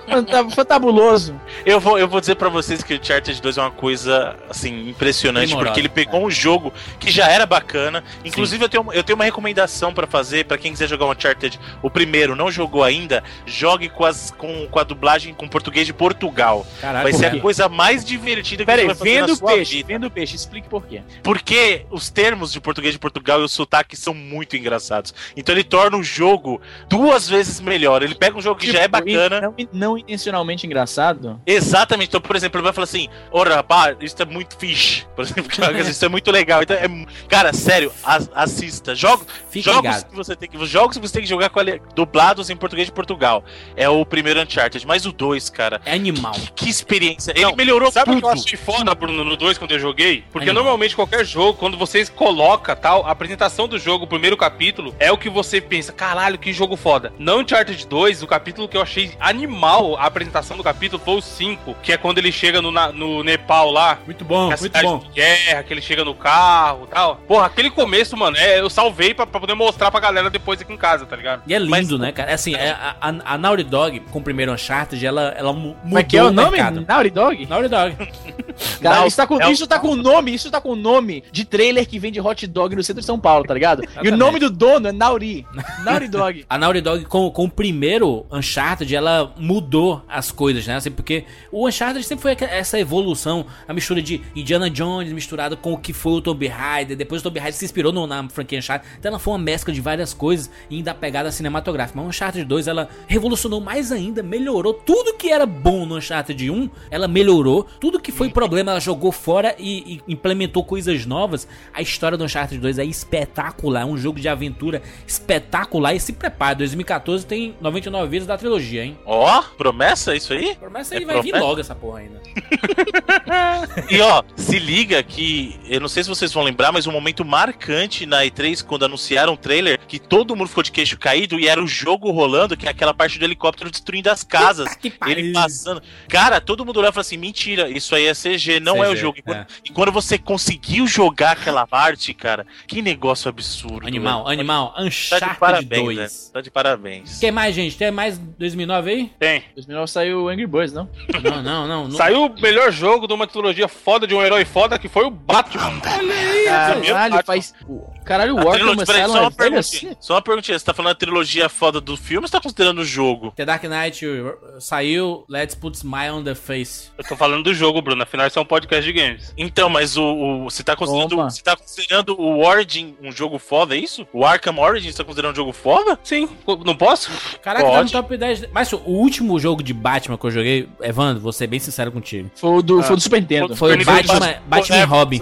Fanta- Fantabuloso. Eu vou, eu vou dizer pra vocês que o Uncharted 2 é uma coisa, assim, impressionante, Primorosa, porque ele pegou um jogo que já era bacana. Inclusive, eu tenho, eu tenho uma recomendação pra fazer pra quem quiser jogar o Uncharted, o primeiro, não jogou ainda, jogue com, as, com, com a dublagem com português de Portugal. Caralho, vai ser a é? coisa mais divertida que Pera aí, você vai fazer vendo na o sua peixe, vida. vendo o peixe, explique por quê. Porque os termos de português de Portugal e o sotaque são muito engraçados. Então ele torna o jogo duas vezes melhor. Ele pega um jogo que já é Tipo, bacana. Não, não intencionalmente engraçado. Exatamente. Então, por exemplo, ele vai falar assim: Ora, rapaz, isso é muito fish. Por exemplo, isso é muito legal. Então, é, cara, sério, as- assista. Jogo, jogos ligado. que você tem que. Jogos que você tem que jogar dublados em português de Portugal. É o primeiro Uncharted. Mas o 2, cara. É animal. Que experiência. Ele Não, melhorou Sabe o tudo. que eu achei foda, Bruno, no 2 quando eu joguei? Porque Animal. normalmente qualquer jogo, quando vocês coloca tal, a apresentação do jogo, o primeiro capítulo, é o que você pensa, caralho, que jogo foda. No Uncharted 2, o capítulo que eu achei animal, a apresentação do capítulo foi o 5, que é quando ele chega no, na- no Nepal lá. Muito bom, que é muito cidade bom. de guerra, que ele chega no carro e tal. Porra, aquele começo, mano, é, eu salvei pra, pra poder mostrar pra galera depois aqui em casa, tá ligado? E é lindo, Mas- né, cara? Assim, é, a, a, a Naughty Dog, com o primeiro Uncharted, ela, ela mu- mudou Como é que é o nome? mercado. Naughty Dog? Naughty Dog. Cara, isso, tá com, é o- isso tá com nome, isso tá com nome de trailer que vende hot dog no centro de São Paulo, tá ligado? E o nome do dono é Nauri. Naughty Dog. A Naughty Dog, com, com o primeiro Uncharted, ela mudou as coisas, né? Assim, porque o Uncharted sempre foi essa evolução, a mistura de Indiana Jones misturado com o que foi o Tomb Raider. Depois o Tomb Raider se inspirou no- na franquia Uncharted. Então ela foi uma mescla de várias coisas e ainda a pegada cinematográfica. Mas o Uncharted 2, ela revolucionou mais ainda, melhorou tudo que era bom no Uncharted 1, ela melhorou. Tudo que foi problema, ela jogou fora e, e implementou coisas novas. A história do Uncharted 2 é espetacular, é um jogo de aventura espetacular. E se prepara, 2014 tem 99 vidas da trilogia, hein? Ó, promessa isso aí? Promessa aí É vai vir promessa? logo essa porra ainda. E ó, se liga que, eu não sei se vocês vão lembrar, mas um momento marcante na E3, quando anunciaram o trailer, que todo mundo ficou de queixo caído e era o jogo rolando, que é aquela parte do helicóptero destruindo as casas. Que pariu. Ele passando. Cara, todo mundo olhava e falou assim: mentira, isso aí é CG, não é o CG, jogo. E quando, é. e quando você conseguiu jogar aquela parte, cara, que negócio absurdo. Animal, velho. animal, Tá de Uncharted parabéns, 2. né? Tá de parabéns. Quem mais, gente? Tem mais 2009 aí? Tem. 2009 saiu Angry Birds, não? Não, não, não. não. Saiu o melhor jogo de uma trilogia foda, de um herói foda, que foi o Batman. Caralho, faz. Caralho, o A Arkham trilogia, peraí, só uma é assim? perguntinha. Só uma perguntinha. Você tá falando a trilogia foda do filme ou você tá considerando o jogo? The Dark Knight saiu, Let's Put Smile on the Face. Eu tô falando do jogo, Bruno. Afinal, nós somos um podcast de games. Então, mas o, o- você, tá considerando, Opa. você tá considerando o Origin um jogo foda, é isso? O Arkham Origin você tá considerando um jogo foda? Sim, não posso? Caraca, tá no Pode. top 10. Mas o último jogo de Batman que eu joguei, Evandro, vou ser bem sincero contigo. Foi o do, foi o do Super Nintendo. Foi o Batman, Batman- Batman e Robin.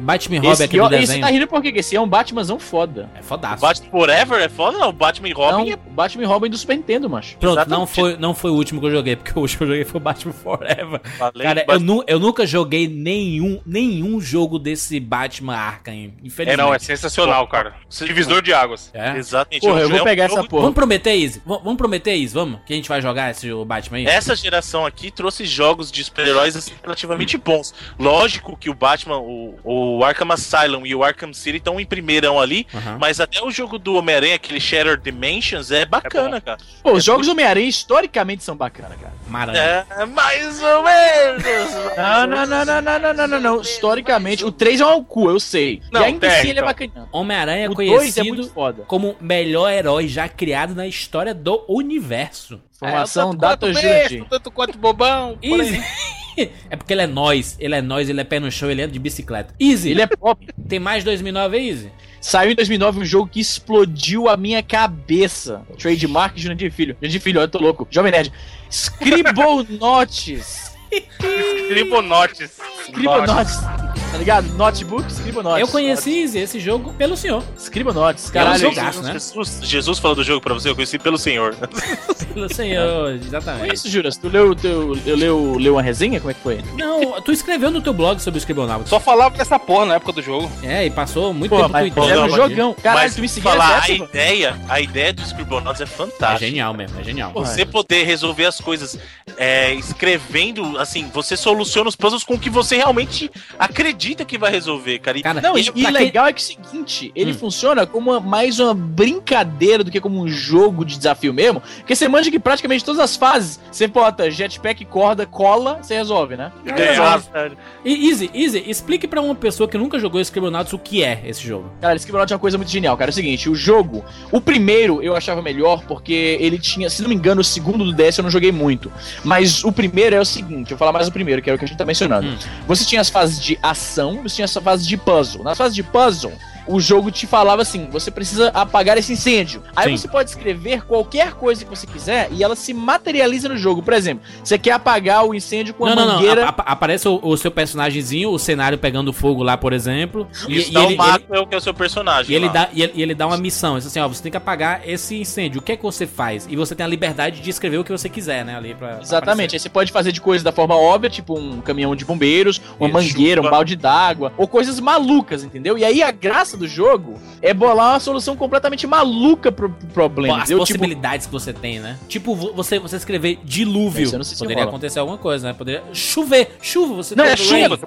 Batman Robin Esse, aqui esse desenho. tá rindo por quê? Porque esse é um Batmanzão foda. É fodaço. Batman Forever é foda? Não, Batman e Robin Não, é o Batman e Robin do Super Nintendo, macho. Pronto, Exatamente. não foi, não foi o último que eu joguei, porque o último que eu joguei foi o Batman Forever. Falei, Cara, eu, Batman- nu- eu nunca joguei nenhum, nenhum jogo desse Batman Arkham, É, infelizmente. não, é sensacional, cara. Divisor de águas. É? Exatamente. Porra, é um eu vou pegar é um essa porra. Vamos prometer, Izzy? V- Vamos prometer, Izzy? Vamos? Que a gente vai jogar esse Batman aí? Essa geração aqui trouxe jogos de super-heróis assim, relativamente bons. Lógico que o Batman, o, o Arkham Asylum e o Arkham City estão em primeirão ali, Aham. mas até o jogo do Homem-Aranha, aquele Shattered Dimensions, é bacana, cara. Pô, os jogos do Homem-Aranha historicamente são bacanas, cara. Maranhão. É, mais ou menos. Não, não, não, não, não, não, não, não, não. Historicamente, o 3 é um cu, eu sei. Não, e ainda é, assim ele é bacaninha. Homem-Aranha é O 2 é conhecido como o melhor herói já criado na história do universo. Formação Data Jurandir. tanto quanto bobão. Easy. é porque ele é nós, ele é nós, ele é pé no chão, ele anda de bicicleta. Easy, Ele é pop. tem mais 2009 aí, Easy? Saiu em 2009 um jogo que explodiu a minha cabeça. Trademark Jurandir Filho. Jurandir Filho, olha, eu tô louco. Jovem Nerd. Scribonotes. Tribonotes. Scribonotes. Tá ligado? Notebook, Scribonotes. Eu conheci Easy, esse jogo pelo senhor. Scribonotes. Caralho, Caralho, jogaço, né? Jesus, Jesus falou do jogo pra você, eu conheci pelo senhor. Pelo senhor, É exatamente. isso, Juras? Tu leu, teu, eu leu, leu uma resenha? Como é que foi? Não, tu escreveu no teu blog sobre o Scribonauts. Só falava dessa porra na época do jogo. É, e passou muito Pô, tempo mas era um não, jogão. Caralho, Mas tu me seguia falar, a mano? ideia, a ideia do Scribblenauts é É fantástica. genial mesmo, é genial. Você poder resolver as coisas é, escrevendo, assim, você soluciona os puzzles com o que você realmente acredita que vai resolver, cara. E Cara, Não, ele- e, legal é que é o seguinte, ele Hum. funciona como uma- mais uma brincadeira do que como um jogo de desafio mesmo, porque você manja que praticamente todas as fases, você bota jetpack, corda, cola, você resolve, né? ganhar, velho. E Easy, Easy, explique pra uma pessoa que nunca jogou Scribonauts o que é esse jogo. Cara, esse Scribblenauts é uma coisa muito genial, cara. É o seguinte, o jogo, o primeiro eu achava melhor porque ele tinha, se não me engano, o segundo do DS eu não joguei muito. Mas o primeiro é o seguinte, eu vou falar mais o primeiro, que é o que a gente tá mencionando. Hum. Você tinha as fases de ação, você tinha as fases de puzzle. Nas fases de puzzle, o jogo te falava assim: você precisa apagar esse incêndio. Aí Sim. você pode escrever qualquer coisa que você quiser e ela se materializa no jogo. Por exemplo, você quer apagar o incêndio com a não, não, não. mangueira. apa- aparece o, o seu personagemzinho, o cenário pegando fogo lá, por exemplo. E, Isso e dá ele, o Maxwell, que é o seu personagem. E ele, lá. dá, e, ele, e ele dá uma missão, assim, ó, você tem que apagar esse incêndio. O que é que você faz? E você tem a liberdade de escrever o que você quiser, né, ali pra... pra Exatamente, aí você pode fazer de coisas da forma óbvia, tipo um caminhão de bombeiros, uma E mangueira, um balde d'água, ou coisas malucas, entendeu? E aí a graça do jogo é bolar uma solução completamente maluca pro, pro problema. As entendeu? Tipo, possibilidades que você tem, né? Tipo, vo- você, você escrever dilúvio. Eu não sei se Poderia rola. acontecer alguma coisa, né? Poderia chover. Chuva, você Não, tem é chuva.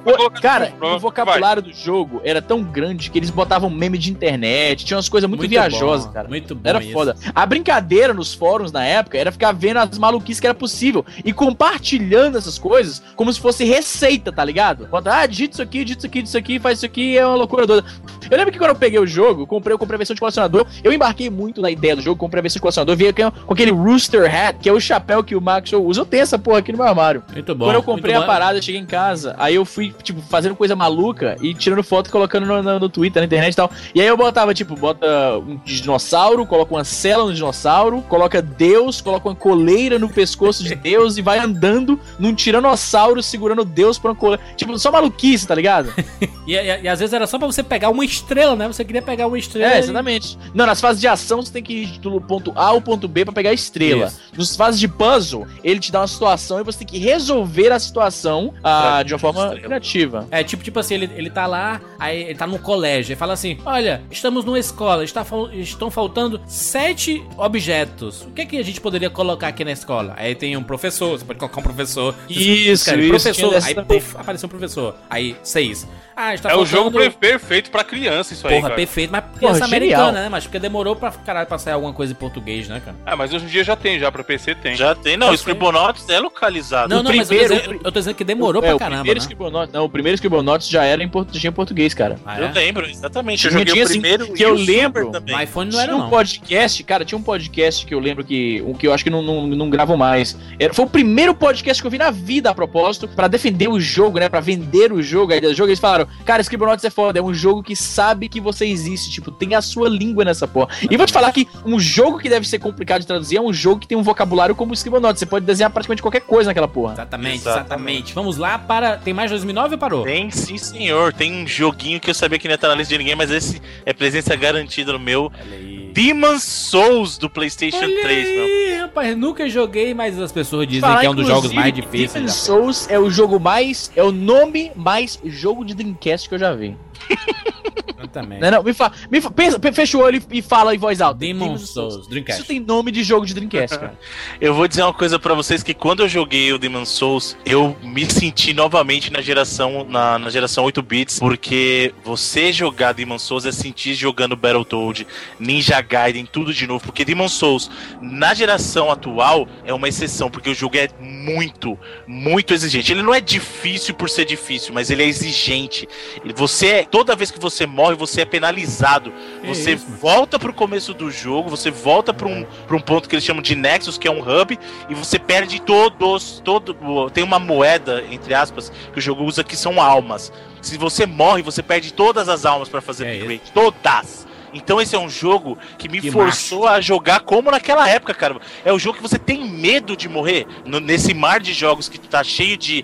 Cara, chuva, o vocabulário do jogo era tão grande que eles botavam meme de internet, tinha umas coisas muito, viajosas, bom, cara. Muito bom Era isso. foda. A brincadeira nos fóruns na época era ficar vendo as maluquices que era possível e compartilhando essas coisas como se fosse receita, tá ligado? Bota, ah, digita isso aqui, digita isso aqui, digita isso aqui, faz isso aqui, é uma loucura doida. Eu lembro que quando eu peguei o jogo, comprei, eu comprei a versão de colecionador, eu embarquei muito na ideia do jogo, comprei a versão de colecionador, vi com com aquele Rooster Hat, que é o chapéu que o Maxwell usa. Eu tenho essa porra aqui no meu armário. Muito bom. Quando eu comprei a bom. parada, eu cheguei em casa, aí eu fui, tipo, fazendo coisa maluca e tirando foto e colocando no, no- no Twitter, na internet e tal. E aí eu botava, tipo, bota um dinossauro, coloca uma cela no dinossauro, coloca Deus, coloca uma coleira no pescoço de Deus e vai andando num tiranossauro segurando Deus por uma coleira. Tipo, só maluquice, tá ligado? E, e- e às vezes era só pra você pegar uma estrela, né? Você queria pegar uma estrela. É, e- exatamente. Não, nas fases de ação você tem que ir do ponto A ao ponto B pra pegar a estrela. Isso. Nas fases de puzzle, ele te dá uma situação e você tem que resolver a situação ah, de uma forma estrela. criativa. É, tipo, tipo assim, ele, ele tá lá, aí ele tá no colégio, e fala assim: Olha, estamos numa escola, está, estão faltando sete objetos. O que é que a gente poderia colocar aqui na escola? Aí tem um professor, você pode colocar um professor. Isso, escreve isso, professor, aí puf, apareceu um professor. Aí, seis. Ah, a gente tá É o faltando- jogo per- perfeito pra criança, isso aí, Porra, perfeito, mas criança Porra, americana, genial. né? Mas porque demorou pra caralho pra sair alguma coisa em português, né, cara? Ah, mas hoje em dia já tem, já pra PC tem. Já tem, não, Eu o Scribblenauts é localizado. Não, não, mas eu tô, primeiro- dizendo, eu tô dizendo que demorou É, pra o caramba, primeiro né? Scribblenauts, não, o primeiro Scribblenauts já era em, portu- tinha em português, cara. Ah, Eu é? lembro, exatamente. Eu Tinha- joguei tinha, o assim, primeiro que e eu o lembro. também. No iPhone não era, tinha um não. podcast, cara, tinha um podcast que eu lembro que. Um que eu acho que não, não, não gravo mais. Era, foi o primeiro podcast que eu vi na vida a propósito, pra defender o jogo, né? Pra vender o jogo, a ideia do jogo. Eles falaram, cara, Scribblenauts é foda, é um jogo que sabe que você existe, tipo, tem a sua língua nessa porra. E vou te falar que um jogo que deve ser complicado de traduzir é um jogo que tem um vocabulário como o Scribblenauts. Você pode desenhar praticamente qualquer coisa naquela porra. Exatamente, Exatamente. exatamente. Vamos lá para. Tem mais 2009 ou parou? Tem sim, senhor. Tem um joguinho que eu sabia que não ia estar na lista de ninguém, mas esse é presença garantida no meu. Olha aí. Demon's Souls do PlayStation Olha 3, meu. aí, rapaz, nunca joguei, mas as pessoas dizem Falar, que é um dos jogos mais difíceis. Demon's. Souls é o jogo mais. É o nome mais jogo de Dreamcast que eu já vi. Também. Não, não, me fala. Me fa- pensa, pe- fecha o olho e, fala em voz alta. Demon's Souls, Dreamcast. Isso tem nome de jogo de Dreamcast, cara. Eu vou dizer uma coisa pra vocês que quando eu joguei o Demon's Souls, eu me senti novamente na geração na, na geração 8 bits, porque você jogar Demon's Souls é sentir jogando Battletoad, Ninja Gaiden, tudo de novo, porque Demon's Souls na geração atual é uma exceção, porque o jogo é muito, muito exigente. Ele não é difícil por ser difícil, mas ele é exigente. Você é, toda vez que você morre, você é penalizado. Que Você isso, volta pro começo do jogo, você volta pra um, pra um ponto que eles chamam de Nexus, que é um hub, e você perde todos, todo, tem uma moeda, entre aspas, que o jogo usa que são almas. Se você morre, você perde todas as almas pra fazer É upgrade, todas. Então esse é um jogo que me Que forçou a jogar como naquela época, cara. É o jogo que você tem medo de morrer. No- nesse mar de jogos que tá cheio de,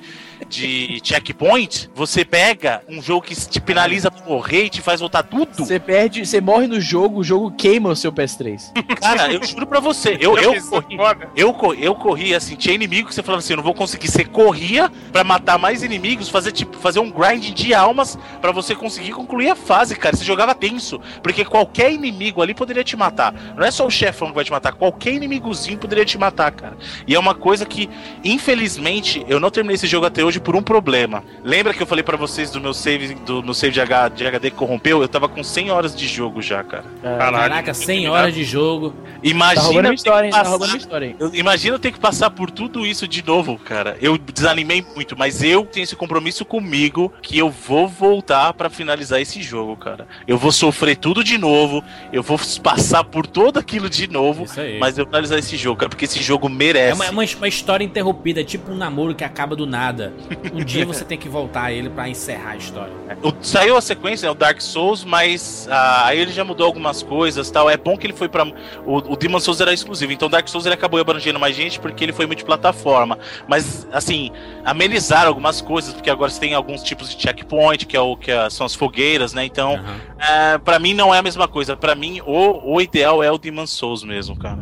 de checkpoint, você pega um jogo que te penaliza pra morrer e te faz voltar tudo. Você perde, você morre no jogo, o jogo queima o seu PS3. Cara, eu juro pra você, eu, eu, fiz corri, eu, eu corri assim, tinha inimigo que você falava assim, eu não vou conseguir. Você corria pra matar mais inimigos, fazer tipo, fazer um grind de almas pra você conseguir concluir a fase, cara. Você jogava tenso, porque qualquer inimigo ali poderia te matar. Não é só o chefão que vai te matar, qualquer inimigozinho poderia te matar, cara. E é uma coisa que, infelizmente, eu não terminei esse jogo até hoje por um problema. Lembra que eu falei pra vocês do meu save do meu save de, H, de HD que corrompeu? Eu tava com 100 horas de jogo já, cara. Caraca, 100 horas de jogo. Tá Imagina roubando minha ter que história, hein? Tá roubando história, hein? Eu ter que passar por tudo isso de novo, cara. Eu desanimei muito, mas eu tenho esse compromisso comigo que eu vou voltar pra finalizar esse jogo, cara. Eu vou sofrer tudo de novo, eu vou passar por tudo aquilo de novo, Isso aí. mas eu vou finalizar esse jogo, cara, porque esse jogo merece. É uma, uma, uma história interrompida, é tipo um namoro que acaba do nada. Um dia você tem que voltar a ele pra encerrar a história. O- saiu a sequência, né, o Dark Souls, mas ah, aí ele já mudou algumas coisas tal. É bom que ele foi pra. O, o Demon Souls era exclusivo, então o Dark Souls ele acabou abrangendo mais gente porque ele foi multiplataforma. Mas, assim, amenizaram algumas coisas, porque agora você tem alguns tipos de checkpoint, que, é o, que é- são as fogueiras, né? Então, Aham. é, pra mim não é a mesma coisa. Pra mim, o, o ideal é o Demon Souls mesmo, cara.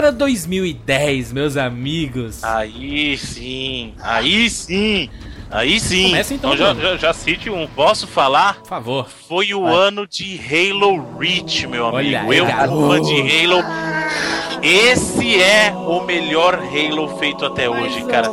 Para 2010, meus amigos. Aí sim, aí sim, aí sim. Começa então, Então já, já, já cite um. Posso falar? Por favor. Foi o ano de Halo Reach, meu Olha amigo. aí, eu, fã de Halo, esse é o melhor Halo feito até hoje, cara.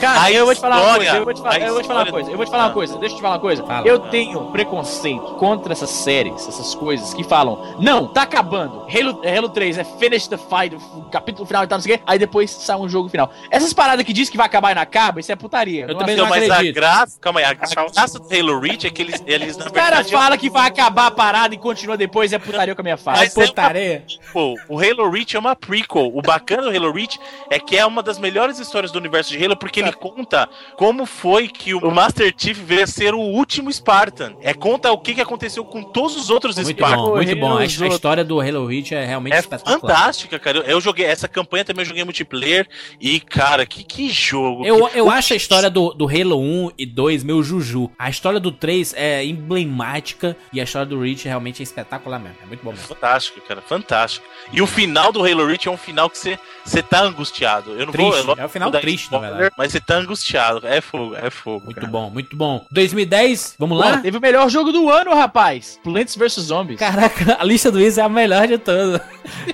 Cara, A eu vou te falar uma coisa, eu vou te eu vou te falar uma coisa, eu vou te falar uma coisa, deixa eu te falar uma coisa. Fala. eu tenho preconceito contra essas séries, essas coisas que falam, não, tá acabando. Halo, Halo 3 é finish the fight, o capítulo final e tal, não sei o quê, aí depois sai um jogo final. Essas paradas que diz que vai acabar e não acaba, isso é putaria. Eu Não também aceito. Não, mas acredito. a graça. Calma aí, a, graça do Halo Reach é que eles, eles na Os caras falam que vai acabar a parada e continua depois, é putaria com a minha face. Mas é uma- putaria. Pô, o Halo Reach é uma prequel. O bacana do Halo Reach é que é uma das melhores histórias do universo de Halo, porque ele conta como foi que o Master Chief veio a ser o último Spartan. É conta o que, que aconteceu com todos os outros Muito Spartans. bom, muito bom. A, a história do Halo Reach é realmente É espetacular. fantástica, cara. Eu, eu joguei essa campanha também, eu joguei multiplayer e cara, que que jogo. Eu, que- eu acho a história do, do Halo 1 e 2 meu juju. A história do 3 é emblemática e a história do Reach realmente é espetacular mesmo. É muito bom mesmo. Fantástico, cara, fantástico. E o final do Halo Reach é um final que você você tá angustiado. Eu não Triste, vou, eu não é o final triste, na spoiler, verdade. Mas você tá angustiado. É fogo, é fogo. Muito cara. bom, muito bom. 2010, vamos Pô, lá? teve o melhor jogo do ano, rapaz. Plants vs Zombies. Caraca, a lista do Isa é a melhor de todas.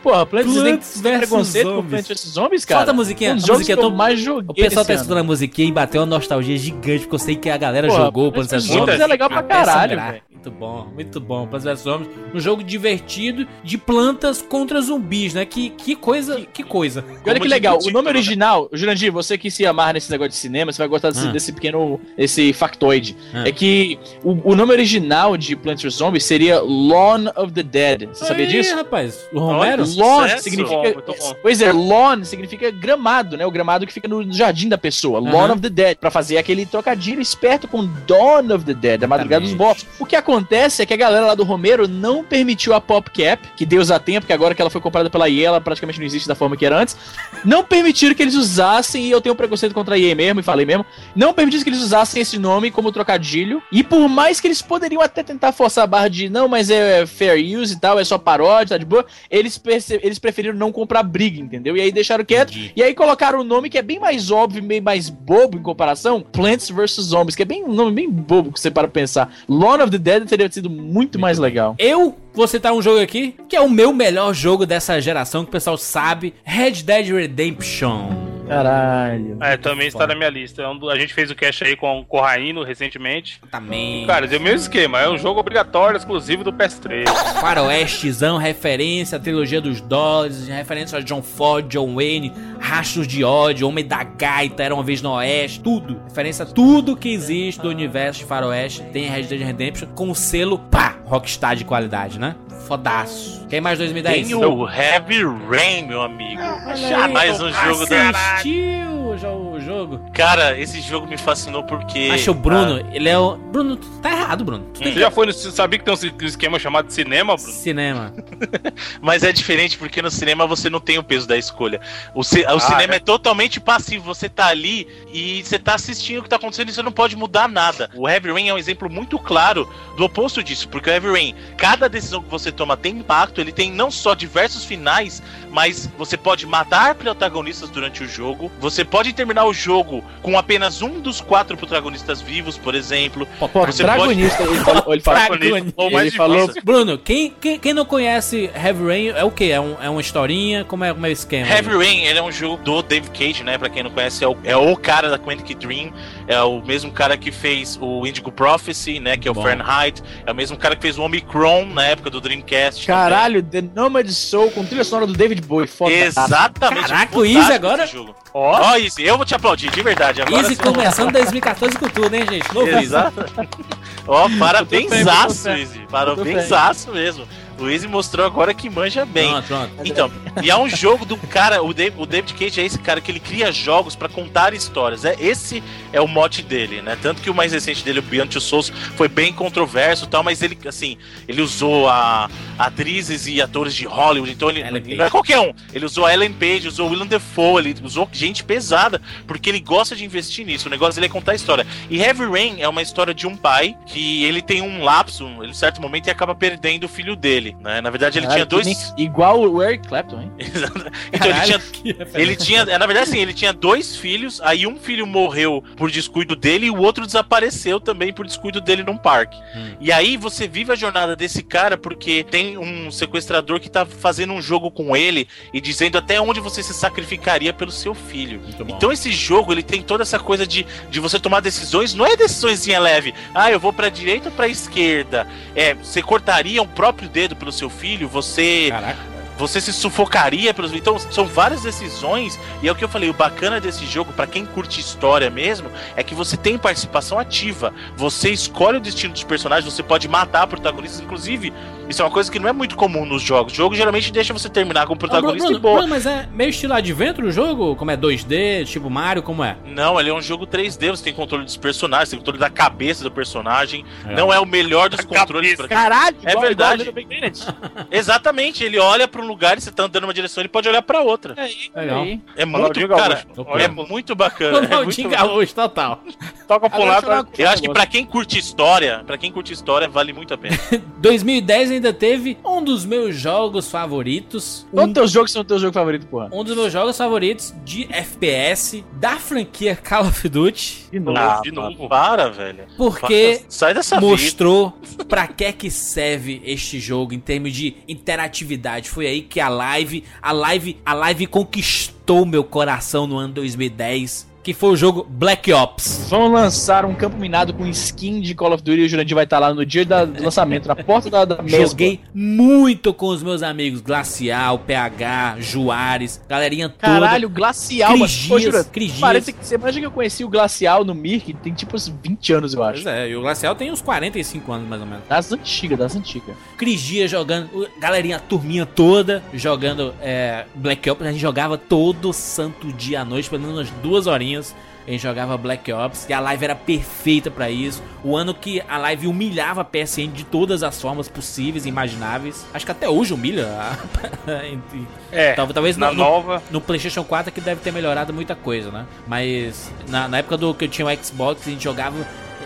Porra, Plants, Plants vs preconceito com Zombies. Plants vs Zombies, cara. Solta a musiquinha, Um a jogos musiquinha que eu tô- mais joguei O pessoal tá escutando a musiquinha e bateu uma nostalgia gigante, porque eu sei que a galera Porra, jogou Plants vs vs Zombies. Zombies é legal pra caralho, velho. Muito bom, muito bom. Plants vs Zombies, um jogo divertido de plantas contra zumbis, né? Que, que coisa, que coisa. E olha que legal, o nome original, Jurandir, você que se amar nesse negócio de cinema, você vai gostar desse, Ah. desse pequeno, esse factoide. Ah. É que o, o nome original de Plants vs Zombies seria Lawn of the Dead. Você sabia Aí, disso? rapaz? O Romero? Lawn Sucesso. significa. Bom. Pois é, lawn significa gramado, né? O gramado que fica no jardim da pessoa. Lawn of the Dead. Pra fazer aquele trocadilho esperto com Dawn of the Dead, a madrugada dos mortos. O que acontece é que a galera lá do Romero não permitiu a PopCap, que Deus a tempo, que agora que ela foi comprada pela EA, ela praticamente não existe da forma que era antes. Não permitiram que eles usassem, e eu tenho preconceito contra a Mesmo, e falei mesmo. Não permitiram que eles usassem esse nome como trocadilho. E por mais que eles poderiam até tentar forçar a barra de não, mas é fair use e tal, é só paródia, tá de boa, eles, eles preferiram não comprar briga, entendeu? E aí deixaram quieto. Entendi. E aí colocaram um nome que é bem mais óbvio, bem mais bobo em comparação, Plants vs Zombies, que é bem um nome bem bobo que você para pensar. Lawn of the Dead teria sido muito, mais legal. Eu vou citar um jogo aqui, que é o meu melhor jogo dessa geração, que o pessoal sabe, Red Dead Redemption. Caralho. É, também está na minha lista. É um A gente fez o cast aí com o Corraino recentemente. Também. Cara, deu o mesmo esquema. É um jogo obrigatório, exclusivo do PS3. Faroestezão, referência à trilogia dos dólares, referência a John Ford, John Wayne, Rastros de ódio, Homem da Gaita, Era uma vez no Oeste, tudo. Referência a tudo que existe do universo de Faroeste tem Red Dead Redemption com o selo, pá, Rockstar de qualidade, né? Fodaço. Quem mais 2010? Tem o Heavy Rain, meu amigo. Olha aí, mais um jogo da. Assistiu já o jogo? Cara, esse jogo me fascinou porque. Acho o Bruno, ele é o... Bruno, tu tá errado, Bruno. Tu Você já foi no. Você sabia que tem um esquema chamado cinema, Bruno? cinema. Mas é diferente porque no cinema você não tem o peso da escolha. O, ci- o Ah, cinema é? é totalmente passivo. Você tá ali e você tá assistindo o que tá acontecendo e você não pode mudar nada. O Heavy Rain é um exemplo muito claro do oposto disso, porque o Heavy Rain, cada decisão que você toma tem impacto, ele tem não só diversos finais, mas você pode matar protagonistas durante o jogo, você pode terminar o jogo com apenas um dos quatro protagonistas vivos, por exemplo. Pô, Você protagonista, ele falou, ele falou, ele falou. Bruno, quem, quem, quem não conhece Heavy Rain é o quê? É, um, é uma historinha? Como é, como é o esquema? Heavy Rain, ele é um jogo do Dave Cage, né? Pra quem não conhece, é o, é o cara da Quantic Dream, é o mesmo cara que fez o Indigo Prophecy, né? Que é o Bom. Fahrenheit, é o mesmo cara que fez o Omicron na época do Dreamcast. caralho, The Nomad Soul com trilha sonora do David Bowie, foda também. Exatamente. Caraca, o Easy agora- esse jogo. Ó, Easy, eu vou te aplaudir, de verdade. Agora Easy começando 2014 com tudo, hein, gente? Novo Easy. Exato. Ó, parabenzaço, fé. Easy. Parabenzaço mesmo. O Easy mostrou agora que manja bem. Pronto, pronto. Então, e é um jogo do cara, o David, o David Cage é esse cara que ele cria jogos pra contar histórias. É esse é o mote dele, né? Tanto que o mais recente dele, o Beyond Two Souls, foi bem controverso, tal, mas ele assim, ele usou a atrizes e atores de Hollywood, então ele Ellen não é qualquer um. Ele usou a Ellen Page, usou o Willem Dafoe, ele usou gente pesada, porque ele gosta de investir nisso. O negócio dele é contar história. E Heavy Rain é uma história de um pai que ele tem um lapso, em certo momento, e acaba perdendo o filho dele, né? Na verdade, ele tinha Caralho, dois nem- Igual o Eric Clapton, hein? então ele tinha, ele tinha, é, na verdade assim, ele tinha dois filhos, aí um filho morreu por descuido dele e o outro desapareceu também por descuido dele num parque. Hum. E aí você vive a jornada desse cara porque tem um sequestrador que tá fazendo um jogo com ele e dizendo até onde você se sacrificaria pelo seu filho. Então esse jogo, ele tem toda essa coisa de, de você tomar decisões, não é decisõezinha leve. Ah, eu vou pra direita ou pra esquerda? É, você cortaria o próprio dedo pelo seu filho, você Caraca. Você se sufocaria pelos. Então, são várias decisões. E é o que eu falei: o bacana desse jogo, pra quem curte história mesmo, é que você tem participação ativa. Você escolhe o destino dos personagens, você pode matar protagonistas. Inclusive, isso é uma coisa que não é muito comum nos jogos. O jogo geralmente deixa você terminar com o Ah, Bruno, protagonista Bruno, e boa. Bruno, mas é meio estilo adventure o jogo? Como é 2D, tipo Mario, como é? Não, ele é um jogo 3D, você tem controle dos personagens, tem controle da cabeça do personagem. É. Não é o melhor dos controles. pra- Caralho, É igual- verdade. igual. Exatamente, ele olha pra um lugar e você tá andando numa direção, ele pode olhar pra outra. Legal. É muito, cara, é muito bacana. é muito Ronaldinho Gaúcho, total. Toca pro lado. eu Eu acho que pra quem curte história, pra quem curte história, vale muito a pena. 2010 ainda teve um dos meus jogos favoritos. Um, Todos teus jogos são teus jogos favoritos, porra. um dos meus jogos favoritos de FPS da franquia Call of Duty. De novo. Ah, de novo. Para, velho. Porque Para, Sai dessa vida. mostrou pra que que serve este jogo em termos de interatividade. Foi aí que a live, a live, a live conquistou meu coração no ano 2010, que foi o jogo Black Ops. Vão lançar um campo minado com skin de Call of Duty e o Jurandir vai estar lá no dia da- do lançamento, na porta da, da mesa. Joguei muito com os meus amigos Glacial, PH, Juarez, galerinha toda. Caralho, Glacial, Cris mas, pô, Jura. Parece que você imagina que eu conheci o Glacial no Mirk, tem tipo uns 20 anos, eu acho. Pois é, e o Glacial tem uns 45 anos mais ou menos. Das antigas, das antigas. Cris Dias jogando, galerinha, a turminha toda jogando é, Black Ops. A gente jogava todo santo dia à noite, pelo menos umas duas horinhas. A gente jogava Black Ops e a live era perfeita pra isso. O ano que a live humilhava a PSN de todas as formas possíveis e imagináveis. Acho que até hoje humilha. É, Tal- Talvez na no, no- nova. no PlayStation 4 é que deve ter melhorado muita coisa, né? Mas na, na época do que eu tinha o Xbox, a gente jogava.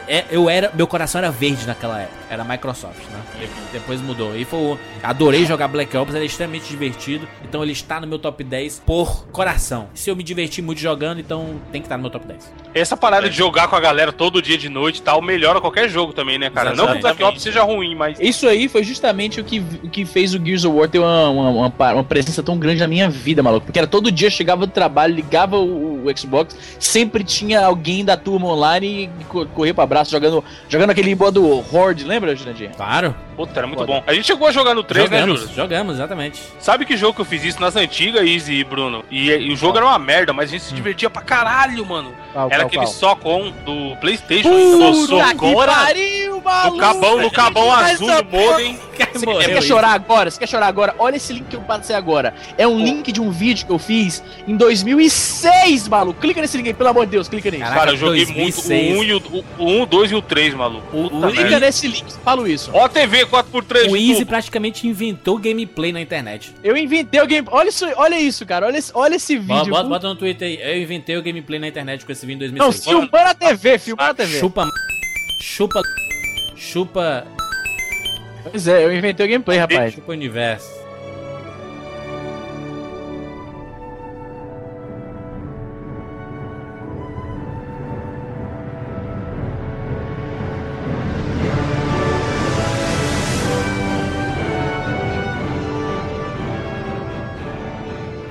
É, eu era, meu coração era verde naquela época, era Microsoft, né? E depois mudou. E foi, o- adorei jogar Black Ops, era extremamente divertido. Então ele está no meu top 10 por coração. Se eu me diverti muito jogando, então tem que estar no meu top 10. Essa parada de jogar com a galera todo dia de noite e tal, melhora qualquer jogo também, né, cara? Não que o Black Exatamente. Ops seja ruim, mas. Isso aí foi justamente o que, o que fez o Gears of War ter uma, uma, uma, uma presença tão grande na minha vida, maluco. Porque era todo dia, chegava do trabalho, ligava o, o Xbox, sempre tinha alguém da turma online e co- corria pra abraço, jogando, jogando aquele modo Horde, lembra, Jurandir? Claro. Puta, era muito Foda. bom. A gente chegou a jogar no 3, né, jogamos, Júlio? jogamos, exatamente. Sabe que jogo que eu fiz isso nas antigas, Easy e Bruno? E, e o jogo era uma merda, mas a gente se divertia pra caralho, mano. Qual, Era qual, aquele qual? Socon do Playstation. Puta então. que pariu, no maluco! cabão, no cabão azul do modem. Você quer isso. chorar agora? Você quer chorar agora? Olha esse link que eu passei agora. É um link de um vídeo que eu fiz em 2006, maluco. Clica nesse link aí, pelo amor de Deus, clica nisso. Caraca, Cara, eu joguei 2006. muito o 1 e o, o 1, o 2 e o 3, maluco. Puta o- clica nesse link, falo isso. Ó a TV 4x3 O Easy tubo. praticamente inventou gameplay na internet. Eu inventei o game. Olha isso, olha isso, cara. Olha, esse- olha esse Bota, vídeo. bota, bota no Twitter aí. Eu inventei o gameplay na internet com esse vídeo em Não, 2006. filmando a TV, filmando a TV. Chupa. Chupa. Chupa. Pois é, eu inventei o gameplay, rapaz. Chupa o universo.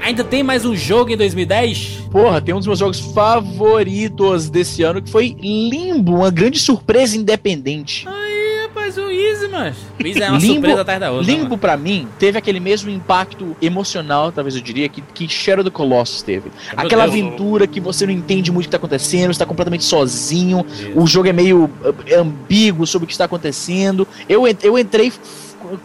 Ainda tem mais um jogo em 2010? Porra, tem um dos meus jogos favoritos desse ano que foi Limbo, uma grande surpresa independente. Aí, rapaz, o Easy, mano. O Easy é uma Limbo- surpresa atrás da outra. Limbo, mano. pra mim, teve aquele mesmo impacto emocional, talvez eu diria, que, que Shadow of the Colossus teve. Meu Aquela Deus. aventura que você não entende muito o que tá acontecendo, você tá completamente sozinho, Isso. o jogo é meio uh, ambíguo sobre o que está acontecendo. Eu, eu entrei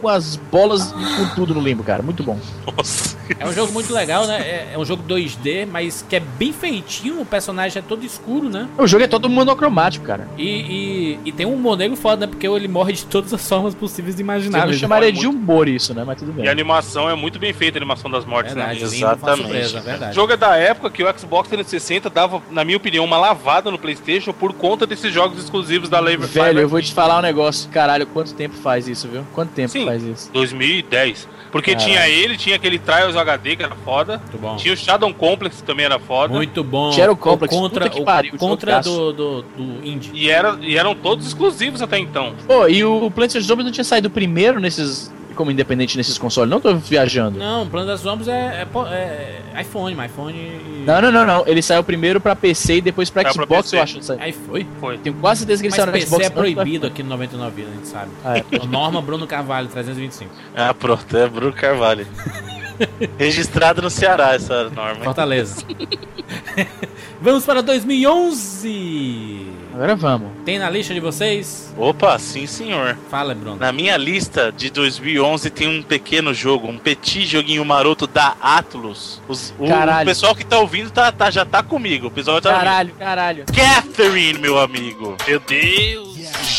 com as bolas e com tudo no Limbo, cara. Muito bom. Nossa. É um jogo muito legal, né? É, é um jogo 2D, mas que é bem feitinho. O personagem é todo escuro, né? O jogo é todo monocromático, cara. E, e, e tem um monego foda, né? Porque ele morre de todas as formas possíveis e imagináveis. chamaria de humor isso, né? Mas tudo bem. E a animação é muito bem feita, a animação das mortes, Verdade, né? Foi uma Exatamente. surpresa, O verdade. jogo é da época que o Xbox 360 dava, na minha opinião, uma lavada no PlayStation por conta desses jogos exclusivos da Labor Velho, eu vou te falar um negócio. Caralho, quanto tempo faz isso, viu? Quanto tempo Sim. Faz isso? 2010. Porque Caralho. tinha ele, tinha aquele Trials HD que era foda, Muito bom. tinha o Shadow Complex que também era foda. Muito bom. Shadow O Complex, contra, puta que o pariu, contra do, do, do Indie. E, era, e eram todos exclusivos até então. Pô, e o Plants vs Zombies não tinha saído primeiro nesses. Como independente nesses consoles, não tô viajando. Não, o Plano das Zombies é, é, é iPhone, mas iPhone e... Não, não, não, não. Ele saiu primeiro pra PC e depois pra Saiu pra Xbox, PC. eu acho. Aí foi. Foi. Tenho quase certeza que ele Mas saiu PC Xbox. é proibido aqui no 99 vidas, a gente sabe. Ah, é. O Norma Bruno Carvalho, 325. Ah, pronto, é Bruno Carvalho. Registrado no Ceará essa norma. Fortaleza. Vamos para 2011. Agora vamos. Tem na lista de vocês? Opa, sim senhor. Fala, Bruno. Na minha lista de 2011 tem um pequeno jogo, um petit joguinho maroto da Atlus. Os- o, Caralho. o pessoal que tá ouvindo tá, tá- já tá comigo. O pessoal tá Caralho, caralho. Catherine, meu amigo. Meu Deus.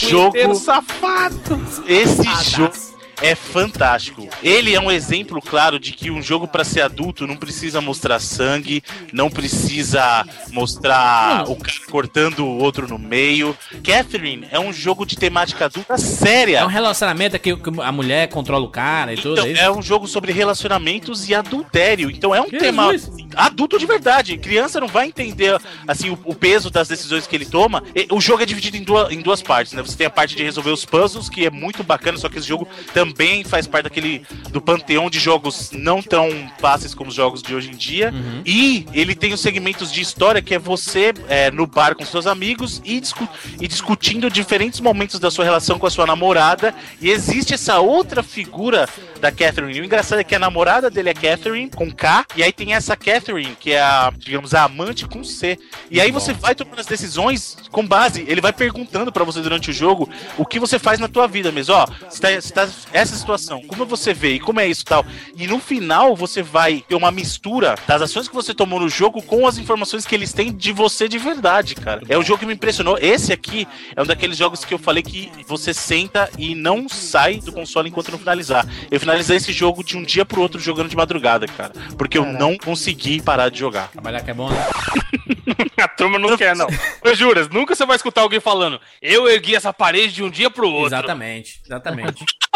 Jogo Punheteiro safado. Esse jogo é fantástico. Ele é um exemplo claro de que um jogo pra ser adulto não precisa mostrar sangue, não precisa mostrar o cara cortando o outro no meio. Catherine é um jogo de temática adulta séria. É um relacionamento que, que a mulher controla o cara e tudo Então, isso. é um jogo sobre relacionamentos e adultério. Então é um Jesus. tema adulto de verdade. Criança não vai entender assim o, o peso das decisões que ele toma. O jogo é dividido em duas, em duas partes, né? Você tem a parte de resolver os puzzles, que é muito bacana, só que esse jogo também faz parte daquele do panteão de jogos não tão fáceis como os jogos de hoje em dia. Uhum. E ele tem os segmentos de história que é você é, no bar com seus amigos e, discu- e discutindo diferentes momentos da sua relação com a sua namorada. E existe essa outra figura da Catherine. E o engraçado é que a namorada dele é Catherine, com K, e aí tem essa Catherine, que é a, digamos, a amante com C. E aí você vai tomando as decisões com base, ele vai perguntando pra você durante o jogo o que você faz na tua vida mesmo. Ó, você tá, você tá- essa situação, como você vê e como é isso e tal. E no final você vai ter uma mistura das ações que você tomou no jogo com as informações que eles têm de você de verdade, cara. É um jogo que me impressionou. Esse aqui é um daqueles jogos que eu falei que você senta e não sai do console enquanto não finalizar. Eu finalizei esse jogo de um dia pro outro jogando de madrugada, cara. Porque eu não consegui parar de jogar. Trabalhar que é bom, né? A turma não quer, não. Eu juras, nunca você vai escutar alguém falando, eu ergui essa parede de um dia pro outro. Exatamente, exatamente.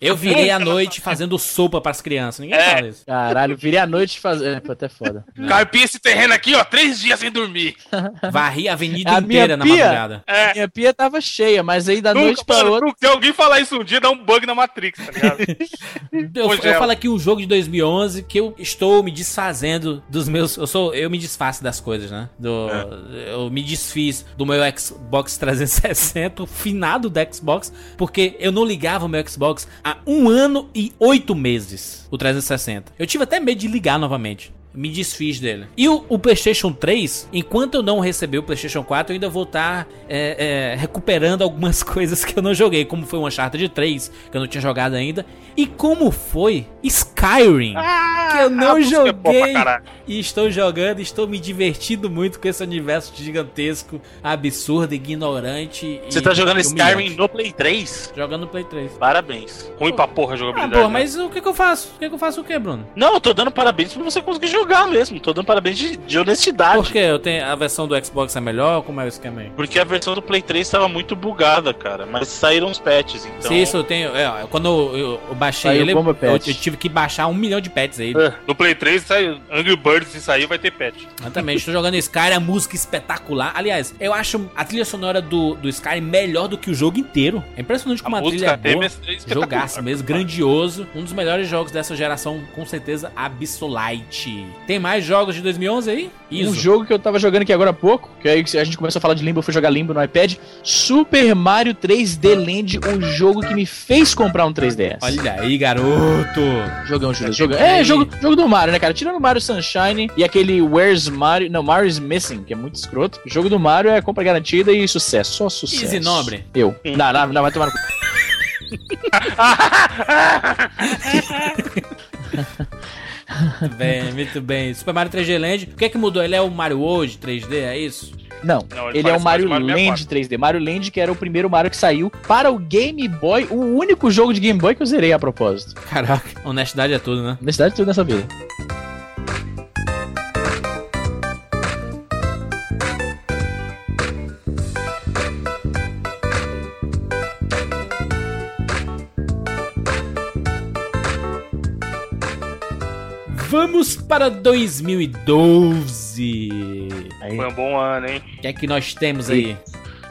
Eu virei à noite fazendo sopa pras crianças. Ninguém É. fala isso. Caralho, virei a noite fazendo. É, até foda. Carpi esse terreno aqui, ó, três dias sem dormir. Varri a avenida A minha inteira na pia? madrugada. É. Minha pia tava cheia, mas aí da noite Nunca, pra mano, outra. nunca- se alguém falar isso um dia, dá um bug na Matrix, tá ligado? Eu, eu falo aqui um jogo de 2011 que eu estou me desfazendo dos meus. Eu sou, eu me desfaço das coisas, né? Do, Eu me desfiz do meu Xbox 360, o finado do Xbox, porque eu não ligava o meu Xbox um ano e oito meses, o 360. Eu tive até medo de ligar novamente. Me desfiz dele. E o, o PlayStation 3, enquanto eu não receber o PlayStation 4, eu ainda vou estar é, é, recuperando algumas coisas que eu não joguei, como foi o Uncharted 3, que eu não tinha jogado ainda, e como foi Skyrim, que eu não é joguei e estou jogando, estou me divertindo muito com esse universo gigantesco, absurdo, ignorante. Você e tá jogando. Skyrim no Play 3? Jogando no Play 3. Parabéns. Ruim pra porra a Ah, jogabilidade. pô, né? mas o que, que eu faço? O que, que eu faço o que, Bruno? Não, eu tô dando parabéns pra você conseguir jogar mesmo. Tô dando parabéns de, de honestidade. Por quê? Eu tenho, a versão do Xbox é melhor? Como é o esquema aí? Porque a versão do Play 3 tava muito bugada, cara. Mas saíram os patches, então. Se isso eu tenho. é, quando eu, eu- eu baixei Saiu ele, eu, eu tive que baixar um milhão de pets aí. É, No Play 3 sai Angry Birds, se sair vai ter patch. Exatamente, estou jogando Skyrim, a música espetacular. Aliás, eu acho a trilha sonora do, do Skyrim melhor do que o jogo inteiro. É impressionante como a, música trilha é boa. é. Jogaço mesmo, grandioso. Um dos melhores jogos dessa geração, com certeza, Absolute. Tem mais jogos de 2011 aí? Um jogo que eu tava jogando aqui agora há pouco, que aí a gente começou a falar de Limbo, eu fui jogar Limbo no iPad. Super Mario 3D Land, um jogo que me fez comprar um 3DS. Olha aí, garoto. Jogão, Júlio. Jogão. É, jogo, jogo do Mario, né, cara? Tirando Mario Sunshine e aquele Where's Mario. Não, Mario's Missing, que é muito escroto. O jogo do Mario é compra garantida e sucesso. Só sucesso. Easy Nobre. Eu. Não, não, não, vai tomar no cu. bem, muito bem. Super Mario 3D Land. O que é que mudou? Ele é o Mario World 3D, é isso? Não, Não, ele ele, é o Mario, Mario Land 3D. Mario Land, que era o primeiro Mario que saiu para o Game Boy, o único jogo de Game Boy que eu zerei a propósito. Caraca, honestidade é tudo, né? Honestidade tudo nessa vida. Vamos para 2012. Aí. Foi um bom ano, hein? O que é que nós temos aí?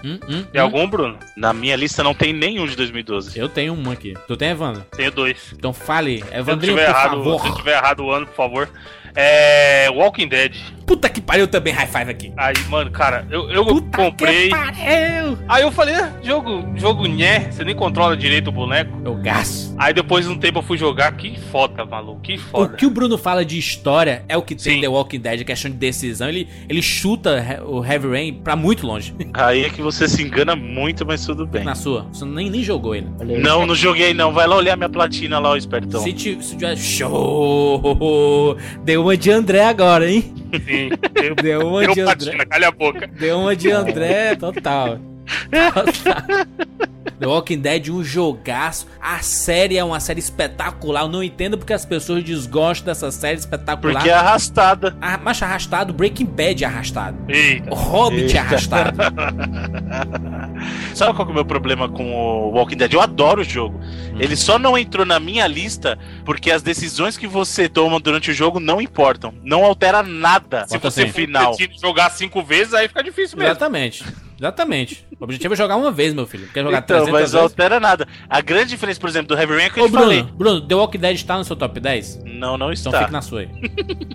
Hum, hum, Tem hum? algum, Bruno? Na minha lista não tem nenhum de 2012. Eu tenho um aqui. Tu tem, Evandro? Tenho dois. Então fale, Se eu tiver por errado, favor. se eu tiver errado o ano, por favor. É. Walking Dead. Puta que pariu também, high five aqui. Aí, mano, cara, eu, eu Puta comprei. que pariu. Aí eu falei, ah, jogo, jogo nhé, você nem controla direito o boneco. Eu gasto. Aí depois de um tempo eu fui jogar, que foda, maluco, que O foda. que o Bruno fala de história é o que tem Sim. The Walking Dead, a questão de decisão. Ele, ele chuta o Heavy Rain pra muito longe. Aí é que você se engana muito, mas tudo bem. Na sua. Você nem, nem jogou ele. Não, não joguei não. Vai lá olhar minha platina lá, o espertão. Se tiver. Show! Deu uma de André agora, hein? Sim, eu, Deu uma eu de André. patina, calha a boca. Deu uma de André total. Total. The Walking Dead, um jogaço. A série é uma série espetacular. Eu não entendo porque as pessoas desgostam dessa série espetacular. Porque é arrastada. Ah, Mas arrastado, Breaking Bad é arrastado. Eita. Hobbit é Eita. arrastado. Sabe qual que é o meu problema com o Walking Dead? Eu adoro o jogo. Hum. Ele só não entrou na minha lista porque as decisões que você toma durante o jogo não importam. Não altera nada se Bota você assim. final. Decide jogar cinco vezes, aí fica difícil mesmo. Exatamente. Exatamente. O objetivo é jogar uma vez, meu filho. Quer jogar Então, 300 mas não altera nada. A grande diferença, por exemplo, do Heavy Rain é que eu Ô, te Bruno, falei. Bruno, The Walking Dead está no seu top 10? Não, não Então está. fique na sua aí.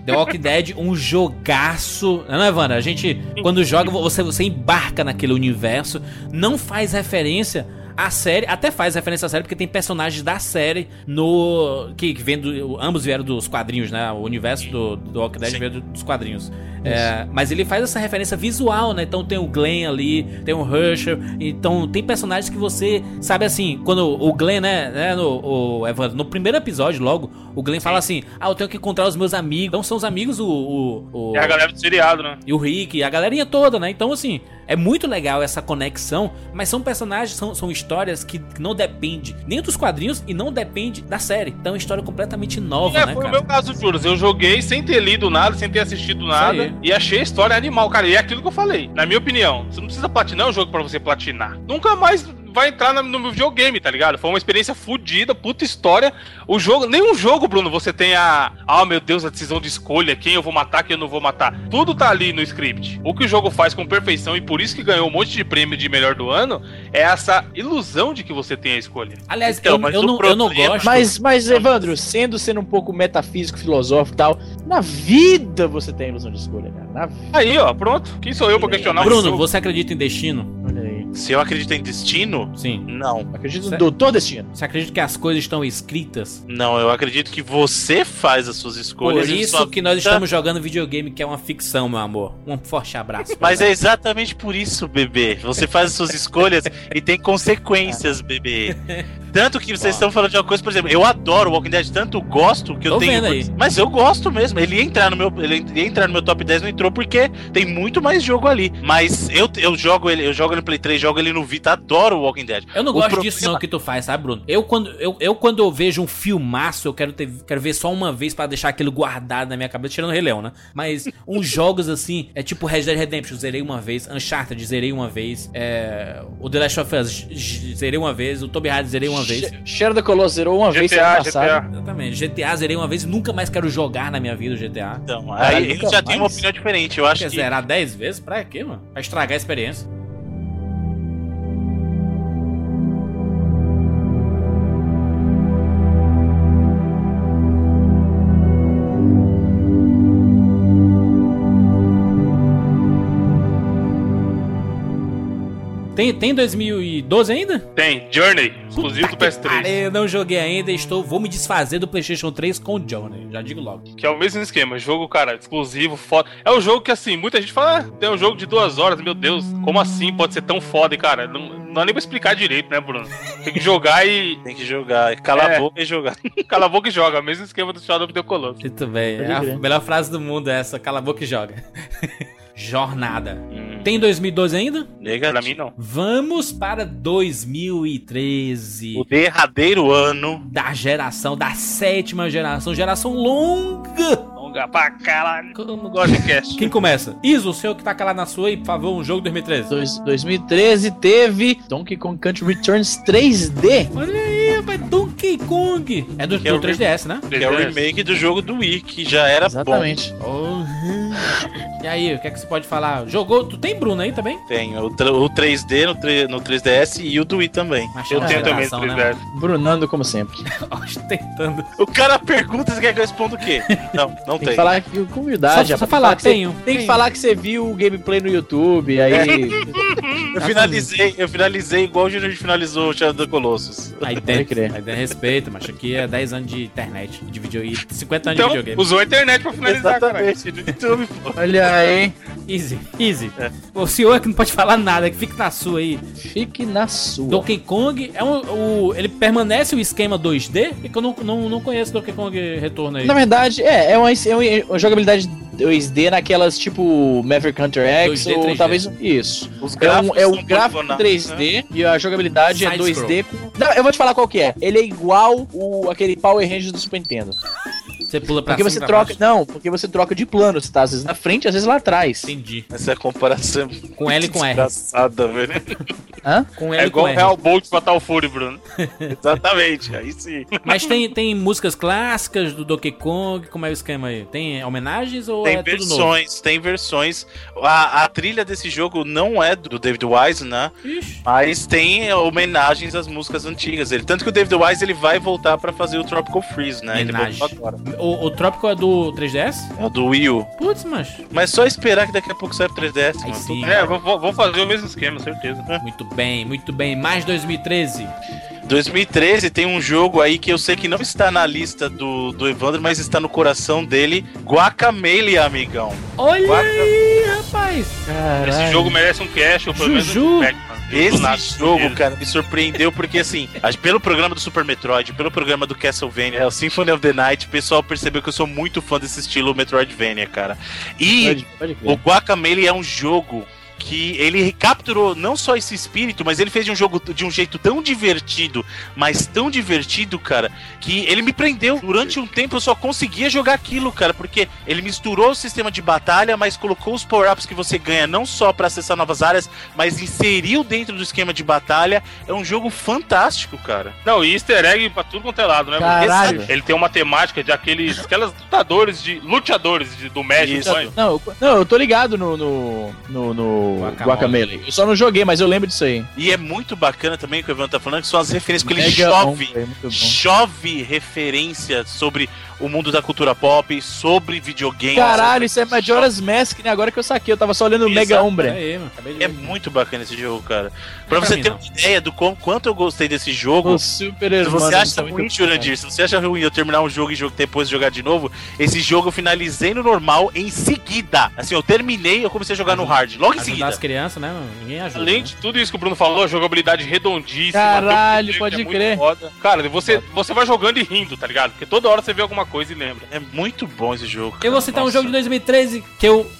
The Walking Dead, um jogaço. Não é, Wanda? A gente, quando joga, você, você embarca naquele universo, não faz referência à série, até faz referência à série, porque tem personagens da série no. que, que vem do. Ambos vieram dos quadrinhos, né? O universo do, do Walking Dead Sim. veio do- dos quadrinhos. É, mas ele faz essa referência visual, né? Então tem o Glenn ali, tem o Herschel. Então tem personagens que você sabe assim, quando o Glenn, né, né no, o Evandro, no primeiro episódio, logo, o Glenn fala assim: Ah, eu tenho que encontrar os meus amigos. Então são os amigos, o. o, o É a galera do seriado, né? e o Rick, a galerinha toda, né? Então, assim, é muito legal essa conexão, mas são personagens, são, são histórias que não depende nem dos quadrinhos e não depende da série. Então é uma história completamente nova, É, né, foi o meu caso, Juros. Eu joguei sem ter lido nada, sem ter assistido nada. E achei a história animal, cara. E é aquilo que eu falei. Na minha opinião, você não precisa platinar o jogo pra você platinar. Nunca mais vai entrar no meu videogame, tá ligado? Foi uma experiência fodida, puta história. O jogo, nenhum jogo, Bruno, você tem a. Ah, meu Deus, a decisão de escolha, quem eu vou matar, quem eu não vou matar. Tudo tá ali no script. O que o jogo faz com perfeição e por isso que ganhou um monte de prêmio de melhor do ano é essa ilusão de que você tem a escolha. Aliás, Então, eu, mas eu não, eu não problema- gosto. Mas, mas, Evandro, sendo sendo um pouco metafísico, filosófico e tal, na vida você tem ilusão de escolha, cara. Na vida. Aí, ó, pronto. Quem sou eu pra questionar o Bruno, você acredita em destino? Se eu acredito em destino, Sim. não. Acredito no doutor destino. Você acredita que as coisas estão escritas? Não, eu acredito que você faz as suas Por escolhas. e isso sua que nós estamos jogando videogame, que é uma ficção, meu amor. Um forte abraço. Mas é exatamente por isso, bebê. Você faz as suas escolhas e tem consequências, bebê. Tanto que vocês estão falando de uma coisa, por exemplo, eu adoro Walking Dead, tanto gosto que eu Tô tenho. Mas eu gosto mesmo. Ele ia entrar no meu, ele ia entrar no meu top 10, não entrou porque tem muito mais jogo ali. Mas eu, eu jogo ele, eu jogo no Play 3, jogo ele no Vita, adoro o Walking Dead. Eu não O gosto problema- disso não que tu faz, sabe, Bruno? Eu quando eu, eu quando eu vejo um filmaço, eu quero ter, quero ver só uma vez pra deixar aquilo guardado na minha cabeça, tirando o Rei Leão, né? Mas uns jogos assim, é tipo Red Dead Redemption, zerei uma vez, Uncharted zerei uma vez, é, o The Last of Us zerei uma vez, o Tomb Raider zerei uma vez. Shadow the Colossus zerou uma vez GTA, semana passada. GTA. Exatamente. GTA zerei uma vez e nunca mais quero jogar na minha vida o GTA. Então, aí nunca já tem uma mais? opinião diferente. Eu acho Quer que zerar 10 vezes? Pra quê, mano? Pra estragar a experiência. Tem, tem 2012 ainda? Tem, Journey, exclusivo do Puta que PS3. pariu, Eu não joguei ainda, estou, vou me desfazer do PlayStation 3 com o Johnny, já digo logo. Que é o mesmo esquema, jogo, cara, exclusivo, foda. É um jogo que, assim, muita gente fala, ah, tem um jogo de duas horas, meu Deus, como assim pode ser tão foda, e, cara? Não, não dá nem pra explicar direito, né, Bruno? Tem que jogar e. tem que jogar. Cala É. a boca e jogar. Cala a boca e joga, mesmo esquema do Shadow of the Colossus. Muito bem, é a melhor frase do mundo é essa, cala a boca e joga. Jornada. Hum, Tem 2012 ainda? negativo. Pra mim, não. Vamos para 2013. O derradeiro ano. Da geração, da sétima geração, geração longa. Longa pra caralho. Eu não gosto de cast. Quem começa? Iso, o senhor que tá calado na sua aí, por favor, um jogo 2013. Dois- 2013 teve Donkey Kong Country Returns 3D. Olha aí, rapaz, Donkey Kong. É do, é do o 3DS, né? Que é o remake do jogo do Wii, que já era Exatamente. Oh, E aí, o que é que você pode falar? Jogou. Tu tem Bruno aí também? Tenho o, o 3D no, 3, no 3DS e o do Wii também. Mas Eu é tenho também né, 3DS. Brunando como sempre. mano? Ostentando. O cara pergunta se quer que eu responda o quê? Não, não Tem tem. que falar que, com humildade. Só- só falar, que você- tenho, Tem tenho. que falar que você viu o gameplay no YouTube, aí. Eu finalizei, eu finalizei igual o Júnior finalizou o Shadow the Colossus. Aí tem, Pode crer. aí tem respeito, mas aqui é 10 anos de internet, de vídeo e 50 anos Então, de videogame. usou a internet pra finalizar, cara. Exatamente, no YouTube. Olha aí. Easy, easy. O senhor é que não pode falar nada, que fique na sua aí. Fique na sua. Donkey Kong é um, o, ele permanece o esquema 2D? É que eu não, não, não conheço Donkey Kong Retorno aí. Na verdade, é, é uma, é uma- é jogabilidade 2D naquelas tipo Maverick Hunter X 2D, ou 3D. talvez isso. Os É um, é um gráfico poligonados, né? 3D e a jogabilidade é Side 2D com. Não, eu vou te falar qual que é. Ele é igual o aquele Power Rangers do Super Nintendo. Você pula pra Porque cima você pra troca. baixo. Não, porque você troca de plano. Você tá às vezes na frente, às vezes lá atrás. Entendi. Essa é a comparação Com L e com R. engraçada, velho. Hã? Com L É e com igual o R. Real Bolt Fatal Fury, Bruno. Exatamente, aí sim. Mas tem, tem músicas clássicas do Donkey Kong, como é o esquema aí? Tem homenagens ou Tem é tudo novo? versões, tem versões. A, a trilha desse jogo não é do David Wise, né? Ixi, Mas tem homenagens às músicas antigas. Ele, tanto que o David Wise ele vai voltar pra fazer o Tropical Freeze, né? Ele Homenagem. voltou agora. O, o Trópico é do 3DS? É do Wii U. Putz, mas. Mas só esperar que daqui a pouco sai pro 3DS. Aí mano. sim. É, vou, vou fazer o mesmo esquema, certeza. Muito bem, muito bem. Mais 2013. 2013 tem um jogo aí que eu sei que não está na lista do, do Evandro, mas está no coração dele. Guacamele, amigão. Olha Guaca- aí, rapaz. Esse jogo merece um cash, ou pelo menos Juju. um feedback, mano. Esse jogo, cara, me surpreendeu porque, assim, pelo programa do Super Metroid, pelo programa do Castlevania, o Symphony of the Night, o pessoal percebeu que eu sou muito fã desse estilo Metroidvania, cara. E Pode, pode o Guacamele é um jogo que ele capturou não só esse espírito, mas ele fez de um jogo de um jeito tão divertido, mas tão divertido, cara, que ele me prendeu. Durante um tempo eu só conseguia jogar aquilo, cara, porque ele misturou o sistema de batalha, mas colocou os power-ups que você ganha não só pra acessar novas áreas, mas inseriu dentro do esquema de batalha. É um jogo fantástico, cara. Não, e easter egg pra tudo quanto é lado, né? Caralho. Ele tem uma temática de aqueles, aquelas lutadores de. luteadores de- do México. Não, eu, não, eu tô ligado no, no, no, no Guacamole. Guacamele. Eu só não joguei, mas eu lembro disso aí. E é muito bacana também o que o Evan tá falando, que são as referências, porque ele Mega chove. Hombre, muito bom. chove referência sobre o mundo da cultura pop, sobre videogame. Caralho, isso é Majora's Mask, né? Agora que eu saquei, eu tava só olhando o Mega de É muito bacana esse jogo, cara. Pra você ter não. uma ideia do quão, quanto eu gostei desse jogo. Os super Se você acha muito ruim, Jurandir, se você acha ruim eu terminar um jogo e jogo depois jogar de novo, esse jogo eu finalizei no normal em seguida. Assim, eu terminei eu comecei a jogar no hard, logo em Ajudar seguida. As crianças, né, mano? Ninguém ajuda. Além né? de tudo isso que o Bruno falou, a jogabilidade redondíssima. Caralho, um pode é muito crer. foda. Cara, você, você vai jogando e rindo, tá ligado? Porque toda hora você vê alguma coisa e lembra. É muito bom esse jogo. Eu vou cara. citar um Nossa. jogo de 2013 que eu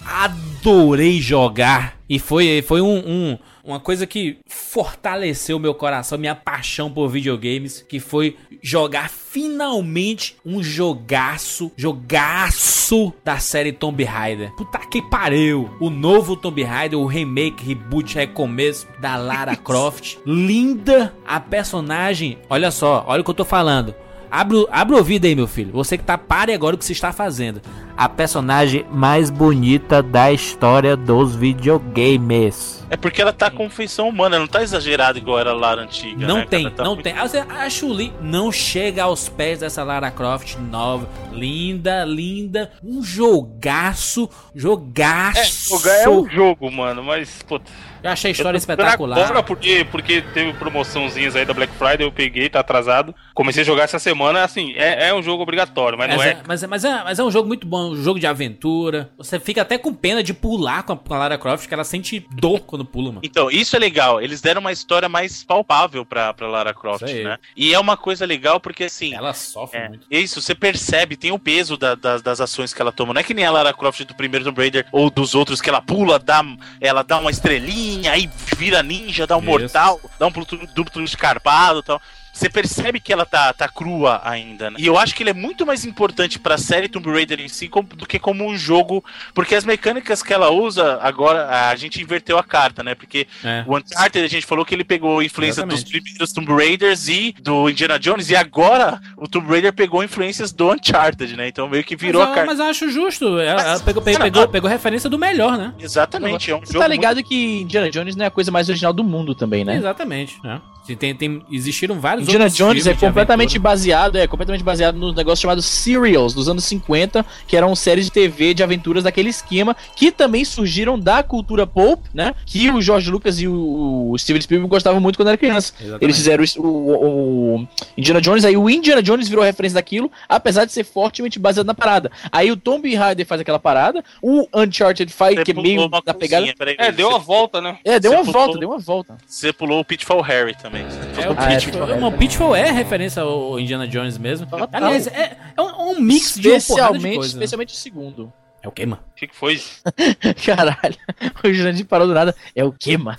adorei jogar. E foi, foi um, um- uma coisa que fortaleceu meu coração, minha paixão por videogames. Que foi jogar finalmente um jogaço, jogaço da série Tomb Raider. Puta que pariu! O novo Tomb Raider, o remake, reboot, recomeço da Lara Croft. Linda a personagem. Olha só, olha o que eu tô falando. Abre, o- abre o ouvido aí, meu filho. Você que tá, pare agora o que você está fazendo. A personagem mais bonita da história dos videogames. É porque ela tá com feição humana, não tá exagerada igual era a Lara antiga. Não né, tem? Tá não muito- tem. Ah, A Chuli não chega aos pés dessa Lara Croft nova. Linda, linda. Um jogaço. Jogaço. Jogar é um jogo, mano, mas, puta. Eu achei a história Eu espetacular. Agora porque, porque teve promoçãozinhas aí da Black Friday, eu peguei, tá atrasado. Comecei a jogar essa semana, assim, é, é um jogo obrigatório, mas, Mas não é, é. mas, é, mas, é, mas é um jogo muito bom, um jogo de aventura. Você fica até com pena de pular com a, Lara Croft, que ela sente dor quando pula, mano. Então, isso é legal. Eles deram uma história mais palpável pra, pra Lara Croft, né? E é uma coisa legal porque, assim. Ela sofre É, muito. isso, você percebe, tem o peso da- das- das ações que ela toma. Não é que nem a Lara Croft do primeiro Tomb Raider ou dos outros, que ela pula, dá, ela dá uma estrelinha, aí vira ninja, dá um Isso. mortal, dá um duplo escarpado e tal. Você percebe que ela tá, tá crua ainda, né? E eu acho que ele é muito mais importante pra série Tomb Raider em si como- do que como um jogo, porque as mecânicas que ela usa, agora a gente inverteu a carta, né? Porque É. o Uncharted a gente falou que ele pegou a influência Exatamente. dos primeiros Tomb Raiders e do Indiana Jones, e agora o Tomb Raider pegou influências do Uncharted, né? Então meio que virou mas, a carta. mas eu acho justo. Ela, ela pegou, pegou, Não, pegou, pegou referência do melhor, né? Exatamente, é um Você jogo. tá ligado que Indiana Jones não é a coisa mais original do mundo também, né? Exatamente. né? Tem, tem, existiram vários Indiana outros Jones é completamente baseado, é completamente baseado nos negócios chamados serials dos anos 50, que eram séries de TV de aventuras daquele esquema, que também surgiram da cultura pulp, né? Que o George Lucas e o, Steven Spielberg gostavam muito quando era criança. Exatamente. Eles fizeram o, o- o Indiana Jones, aí o Indiana Jones virou referência daquilo, apesar de ser fortemente baseado na parada. Aí o Tomb Raider faz aquela parada, o Uncharted faz, Você que é meio da pegada. peraí, É, deu uma volta, né? É, deu Você uma pulou- volta, deu uma volta. Você pulou o Pitfall Harry também. É, o Ah, é, Pitfall, é, o Pitfall é referência ao Indiana Jones mesmo. Total. Aliás, é, é um, um mix de uma porrada de Especialmente, coisa. especialmente o segundo. É o quê, mano? O que, que foi? Caralho, o Jurandir parou do nada. É o quê, mano?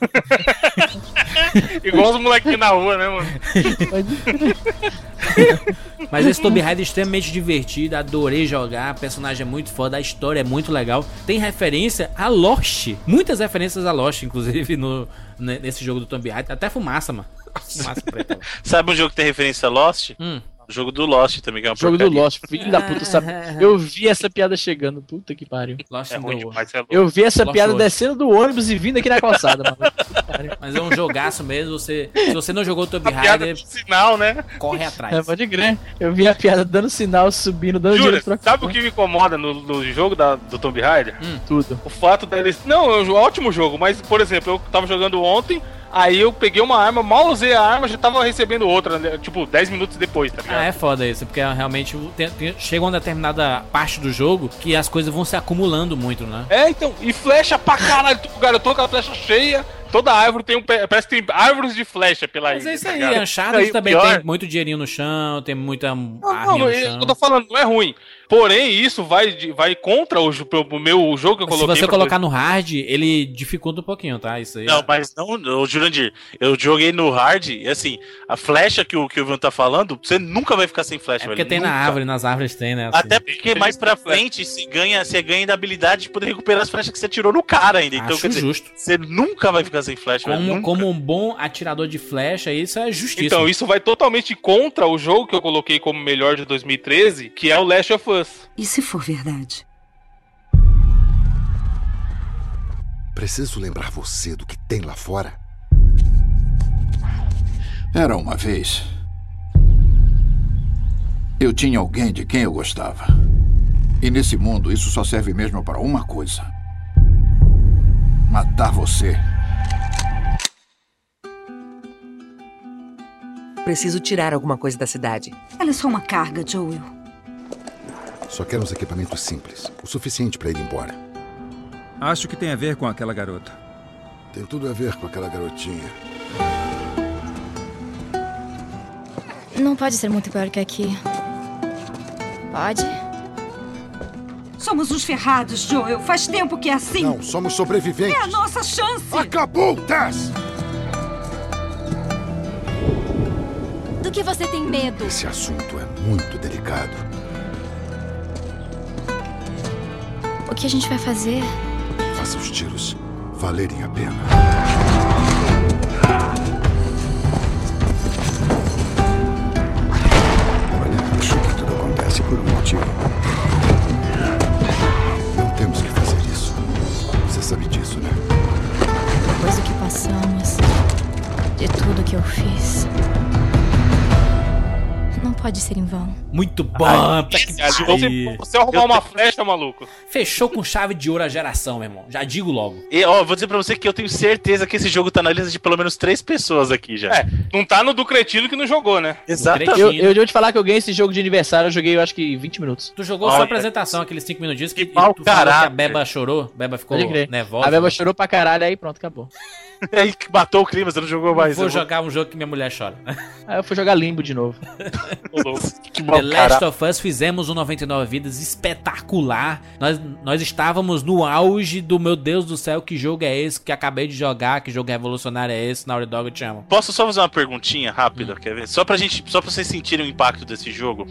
Igual os molequinhos na rua, né, mano? Mas esse Tomb Raider é extremamente divertido, adorei jogar, o personagem é muito foda, a história é muito legal. Tem referência a Lost, muitas referências a Lost, inclusive, no, ne- nesse jogo do Tomb Raider. Até fumaça, mano. Fumaça preta. Sabe um jogo que tem referência a Lost? Hum. O jogo do Lost também, que é uma Jogo do porcaria. Lost, filho da puta, sabe? Eu vi essa piada chegando, puta que pariu. Lost É ruim demais, é louco. Eu vi essa Lost piada descendo do ônibus e vindo aqui na calçada, mano. Mas é um jogaço mesmo, você, se você não jogou Tomb A piada Raider, de sinal, né? corre É, atrás. pode crer. Eu vi a piada dando sinal, subindo, dando Jura, sabe o que me incomoda no, no jogo da, do Tomb Raider? tudo. O fato deles. Não, é um ótimo jogo, mas, por exemplo, eu tava jogando ontem, aí eu peguei uma arma, mal usei a arma, já tava recebendo outra, né? tipo, 10 minutos depois, tá ligado? Ah, é foda isso, porque realmente tem- tem- chega uma determinada parte do jogo que as coisas vão se acumulando muito, né? É, então, e flecha pra caralho, cara, eu tô com a flecha cheia, toda árvore tem um. Parece que tem árvores de flecha pela Mas ilha, é isso tá aí, ligado? Uncharted também pior- tem muito dinheirinho no chão, tem muita Não, não, eu chão. tô falando, não é ruim. Porém, isso vai, vai contra o, o meu jogo que eu Se coloquei. você pra- colocar no hard, ele dificulta um pouquinho, tá? Isso aí. Não, mas não, o Jurandir, eu joguei no hard e assim, a flecha que o que o Ivan tá falando, você nunca vai ficar sem flecha, é porque velho, tem na nunca. árvore, nas árvores tem, né? assim. Até porque mais pra frente você ganha, você ganha da habilidade de poder recuperar as flechas que você tirou no cara ainda. Então, Acho quer dizer, justo. você nunca vai ficar sem flecha, velho. Como, nunca. como um bom atirador de flecha, isso é justiça. Então, isso vai totalmente contra o jogo que eu coloquei como melhor de 2013, que é o Last of Us. E se for verdade? Preciso lembrar você do que tem lá fora. Era uma vez. Eu tinha alguém de quem eu gostava. E nesse mundo, isso só serve mesmo para uma coisa: matar você. Preciso tirar alguma coisa da cidade. Ela é só uma carga, Joel. Só quero uns equipamentos simples, o suficiente para ir embora. Acho que tem a ver com aquela garota. Tem tudo a ver com aquela garotinha. Não pode ser muito pior que aqui. Pode? Somos uns ferrados, Joel. Faz tempo que é assim. Não, somos sobreviventes. É a nossa chance. Acabou, Tess! Do que você tem medo? Esse assunto é muito delicado. O que a gente vai fazer? Faça os tiros valerem a pena. Olha, acho que tudo acontece por um motivo. Não temos que fazer isso. Você sabe disso, né? Depois do que passamos, de tudo que eu fiz. Pode ser em vão. Muito bom, Ai, puta que Se você, arrumar uma flecha, maluco. Fechou com chave de ouro a geração, meu irmão. Já digo logo. E, ó, vou dizer pra você que eu tenho certeza que esse jogo tá na lista de pelo menos três pessoas aqui já. É, não tá no do cretino que não jogou, né? Exatamente. Eu, eu devo te falar que eu ganhei esse jogo de aniversário, eu joguei eu acho que 20 minutos. Tu jogou só a Olha. apresentação, aqueles 5 minutinhos que, Que mau tu falou que a. Beba chorou. Beba ficou nervosa. A Beba chorou pra caralho, aí pronto, acabou. É aí que matou o clima, você não jogou mais. Vou Eu jogar um jogo que minha mulher chora. Aí eu fui jogar limbo de novo. Que The Last of Us fizemos um 99 vidas espetacular. Nós, nós estávamos no auge do meu Deus do céu, que jogo é esse que acabei de jogar, que jogo revolucionário é esse, Naughty Dog eu te amo. Posso só fazer uma perguntinha rápida, quer ver? Só pra gente, só pra vocês sentirem o impacto desse jogo.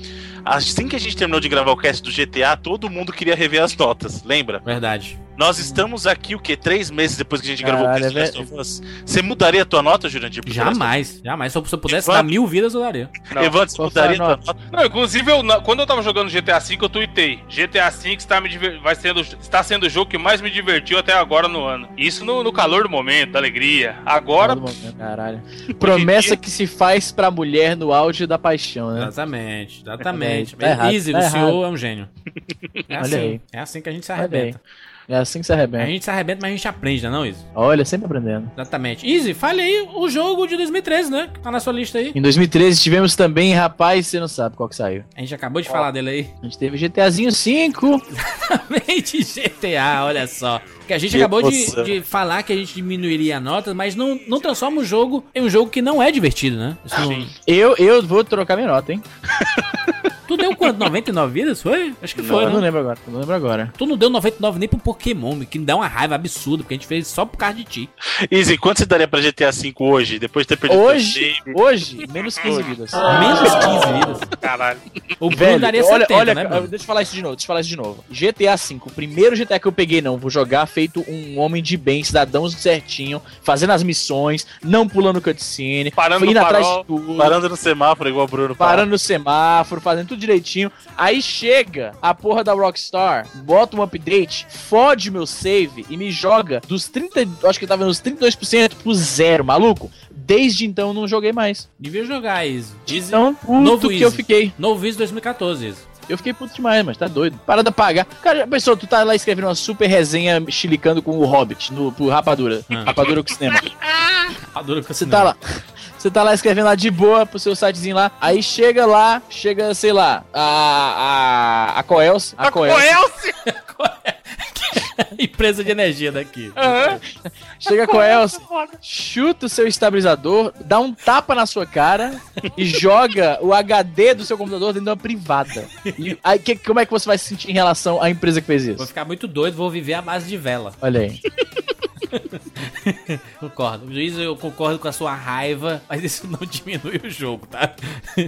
Assim que a gente terminou de gravar o cast do GTA, todo mundo queria rever as notas, lembra? Verdade. Nós estamos aqui, o quê? Três meses depois que a gente gravou o Caralho, cast é Last of Us. Você mudaria a tua nota, Jurandir? Jamais, jamais. Se eu, se eu pudesse Evandro? dar mil vidas, eu daria. Us? Evandro, você mudaria a tua nota? Não, inclusive, eu, quando eu tava jogando GTA V, eu tuitei. GTA V está, me diver- vai sendo, está sendo o jogo que mais me divertiu até agora no ano. Isso no, no calor do momento, da alegria. Agora, momento, Caralho. Promessa que se faz pra mulher no auge da paixão, né? Exatamente, exatamente. Tá errado, Easy, tá o senhor errado. é um gênio. É Olha assim, aí. é assim que a gente se arrebenta. É assim que se A arrebenta. gente se arrebenta, mas a gente aprende, né, não, Easy? Olha, sempre aprendendo. Exatamente. Easy, fale aí o jogo de 2013, né? Que tá na sua lista aí. Em 2013 tivemos também, rapaz, você não sabe qual que saiu. A gente acabou de falar dele aí. A gente teve GTAzinho 5. Exatamente, GTA, olha só. Que a gente Que acabou de, de falar que a gente diminuiria a nota, mas não, não transforma o jogo em um jogo que não é divertido, né? Isso não- Eu, eu vou trocar minha nota, hein? Tu deu quanto? 99 vidas? Foi? Acho que foi, eu não né? lembro agora, eu não lembro agora. Tu não deu 99 nem pro Pokémon, que me dá uma raiva absurda, porque a gente fez só por causa de ti. Easy, quanto você daria pra GTA V hoje, depois de ter perdido Hoje, hoje, menos 15 vidas. Menos 15 vidas. Caralho. O Bruno daria olha, 70, olha, né, Bruno? deixa eu falar isso de novo, deixa eu falar isso de novo. GTA V, o primeiro GTA que eu peguei, não, vou jogar feito um homem de bem, cidadão certinho, fazendo as missões, não pulando cutscene, Parando indo no atrás farol, de tudo, Parando no semáforo, igual o Bruno fala. parando no semáforo, fazendo tudo direitinho. Aí chega a porra da Rockstar, bota um update, fode meu save e me joga dos 30, acho que tava nos 32% pro zero, maluco. Desde então eu não joguei mais. Devia jogar, Easy. Easy. Então, puto Novo que Easy. eu fiquei. Novo Easy 2014, Easy. Eu fiquei puto demais, mas tá doido. Parada pagar. Cara, pensou, tu tá lá escrevendo uma super resenha chilicando com o Hobbit, no, pro Rapadura. Ah. Rapadura com cinema. Adoro que Você tá lá. Você tá lá escrevendo lá de boa pro seu sitezinho lá. Aí chega lá, chega, sei lá, a. A. A Coelce. A Coelce. Empresa de energia daqui. Chega a Coelce, chuta o seu estabilizador, dá um tapa na sua cara e joga o HD do seu computador dentro de uma privada. E aí, que- como é que você vai se sentir em relação à empresa que fez Vou isso? ficar muito doido, vou viver à base de vela. Olha aí. Concordo. Juiz, eu concordo com a sua raiva, mas isso não diminui o jogo, tá?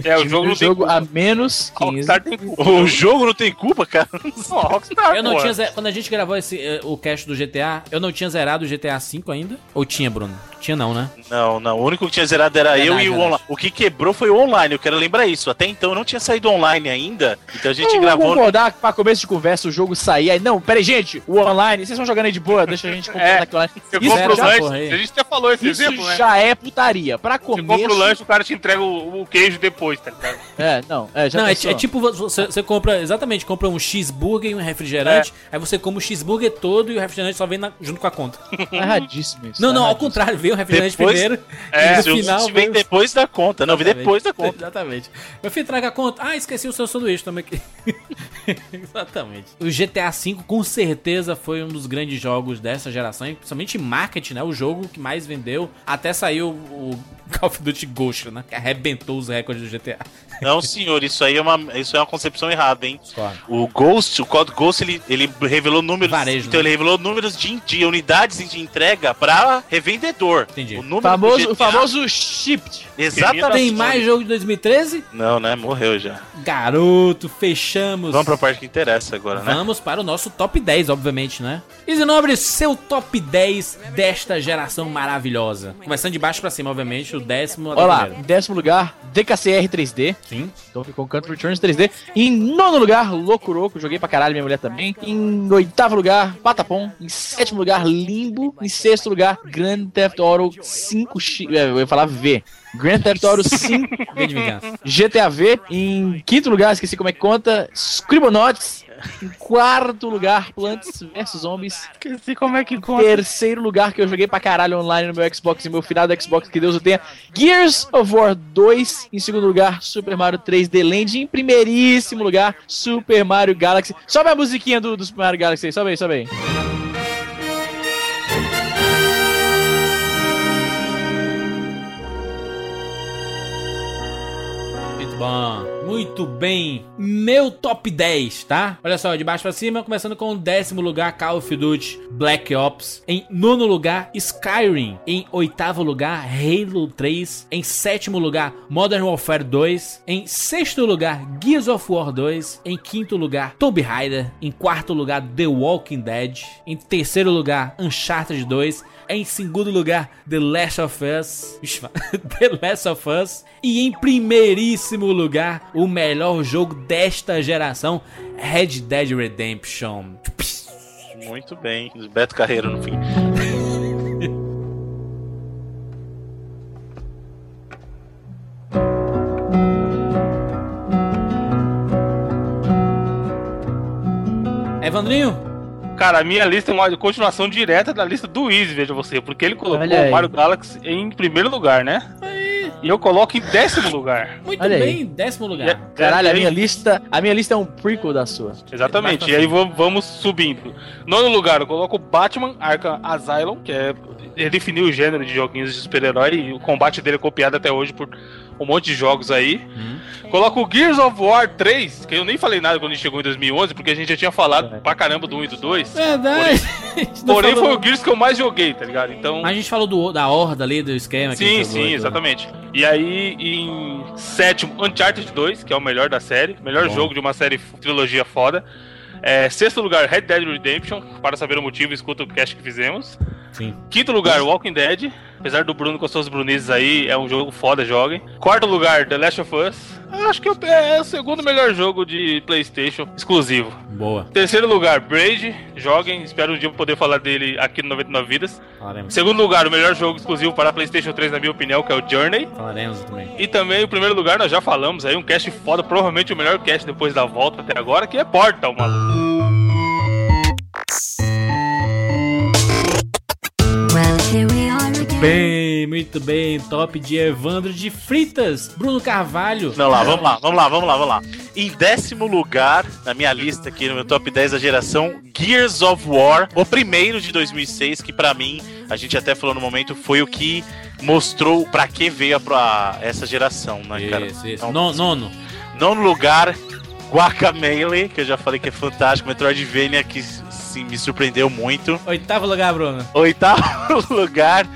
é, o jogo o não tem jogo a menos 15. Rockstar tem culpa. O jogo não tem culpa, cara. Rockstar, Eu não tinha Quando a gente gravou esse, eh, o cast do GTA, eu não tinha zerado o GTA V ainda? Ou tinha, Bruno? Tinha não, né? Não, não. O único que tinha zerado era eu Verdade, e o online. O que quebrou foi o online, eu quero lembrar isso. Até então eu não tinha saído online ainda. Então a gente Vamos gravou. concordar que pra começo de conversa o jogo sair. Aí, não, peraí, gente, o online, vocês estão jogando aí de boa, deixa a gente É, que o online. Você Isso compra o já, lanche, a gente já falou esse Isso exemplo, né? já é putaria. Pra Você compra o lanche, o cara te entrega o, o queijo depois, tá ligado? É, não, é, já não, é, é tipo você, você compra, exatamente, compra um cheeseburger e um refrigerante, aí você come o cheeseburger todo e o refrigerante só vem na- junto com a conta. É erradíssimo isso. Não, é não, ao contrário, vem o refrigerante Depois- primeiro É, e no o final vem depois da conta. Não, vem Exatamente. depois da conta. Exatamente. Meu filho, traga a conta. Ah, esqueci o seu sanduíche também aqui. Exatamente. O GTA V com certeza foi um dos grandes jogos dessa geração, principalmente em né? O jogo que mais vendeu. Até saiu o Call of Duty Ghost, né? Que arrebentou os recordes do GTA. Não, senhor, isso aí é uma, isso é uma concepção errada, hein? Claro. O Ghost, o código Ghost, ele, ele revelou números. Varejo, então né? ele revelou números de, de unidades de entrega pra revendedor. Entendi. O número Famoso, o famoso shipped. Exatamente. Tem mais jogo de 2013? Não, né? Morreu já. Garoto, fechamos. Vamos pra parte que interessa agora, né? Vamos para o nosso top 10, obviamente, né? Easy Nobre, seu top 10 desta geração maravilhosa. Começando de baixo pra cima, obviamente, o décimo Olha lá, décimo lugar, DKCR 3D. Sim. Então ficou Country Returns 3D. Em nono lugar, Locuroco. Joguei pra caralho, minha mulher também. Em oitavo lugar, Patapom. Em sétimo lugar, Limbo. Em sexto lugar, Grand Theft Auto 5 X. é, Eu ia falar V. Grand Theft Auto 5 V de vingança. GTA V. Em quinto lugar, esqueci como é que conta, Scribonauts. Em quarto lugar, Plants vs Zombies. Esqueci como é que conta. Terceiro lugar que eu joguei pra caralho online no meu Xbox e meu finado Xbox, que Deus o tenha. Gears of War 2. Em segundo lugar, Super Mario 3D Land. Em primeiríssimo lugar, Super Mario Galaxy. Sobe a musiquinha do, do Super Mario Galaxy aí, sobe aí, sobe aí. Bom. Muito bem. Meu top 10, tá? Olha só, de baixo pra cima, começando com o décimo lugar, Call of Duty Black Ops. Em nono lugar, Skyrim. Em oitavo lugar, Halo 3. Em sétimo lugar, Modern Warfare 2. Em sexto lugar, Gears of War 2. Em quinto lugar, Tomb Raider. Em quarto lugar, The Walking Dead. Em terceiro lugar, Uncharted 2. Em segundo lugar, The Last of Us. The Last of Us. E em primeiríssimo lugar, o melhor jogo desta geração, Red Dead Redemption. Muito bem. Beto Carreiro no fim. Evandrinho? Cara, a minha lista é uma continuação direta da lista do Easy, veja você, porque ele colocou aí. o Mario Galaxy em primeiro lugar, né? E eu coloco em décimo lugar. Muito Olha aí. bem, décimo lugar. É, Caralho, a aí- minha lista, a minha lista é um prequel da sua. Exatamente, e aí vamos, vamos subindo. Nono lugar, eu coloco Batman Arkham Asylum, que é. Ele definiu o gênero de joguinhos de super-herói e o combate dele é copiado até hoje por um monte de jogos aí. Coloco o Gears of War 3, que eu nem falei nada quando a gente chegou em 2011, porque a gente já tinha falado pra caramba do 1 e do 2. Verdade. Não Porém, falou- foi o Gears que eu mais joguei, tá ligado? Então. Mas a gente falou do, da horda ali, do esquema. Sim, sim, exatamente. E aí, em sétimo, Uncharted 2, que é o melhor da série. Melhor Bom. jogo de uma série trilogia foda. É, sexto lugar, Red Dead Redemption. Para saber o motivo, escuta o cast que fizemos. Sim. Quinto lugar, Walking Dead. Apesar do Bruno com suas brunizes aí, é um jogo foda, joguem. Quarto lugar, The Last of Us. Eu acho que é o segundo melhor jogo de PlayStation exclusivo. Boa. Terceiro lugar, Braid. Joguem. Espero um dia poder falar dele aqui no 99 Vidas. Falaremos. Segundo lugar, o melhor jogo exclusivo para PlayStation 3, na minha opinião, que é o Journey. Falaremos também. E também, o primeiro lugar, nós já falamos aí, um cast foda, provavelmente o melhor cast depois da volta até agora, que é Portal, maluco. Bem, muito bem. Top de Evandro de Fritas. Bruno Carvalho. Não lá, vamos lá, vamos lá, vamos lá, vamos lá. Em décimo lugar, na minha lista aqui, no meu top 10 da geração, Gears of War, o primeiro de 2006, que pra mim, a gente até falou no momento, foi o que mostrou pra que veio a, essa geração, né, cara? Isso, isso. Então, No- nono. Nono lugar, Guacamelee, que eu já falei que é fantástico, Metroidvania, que sim, me surpreendeu muito. Oitavo lugar, Bruno. Oitavo lugar,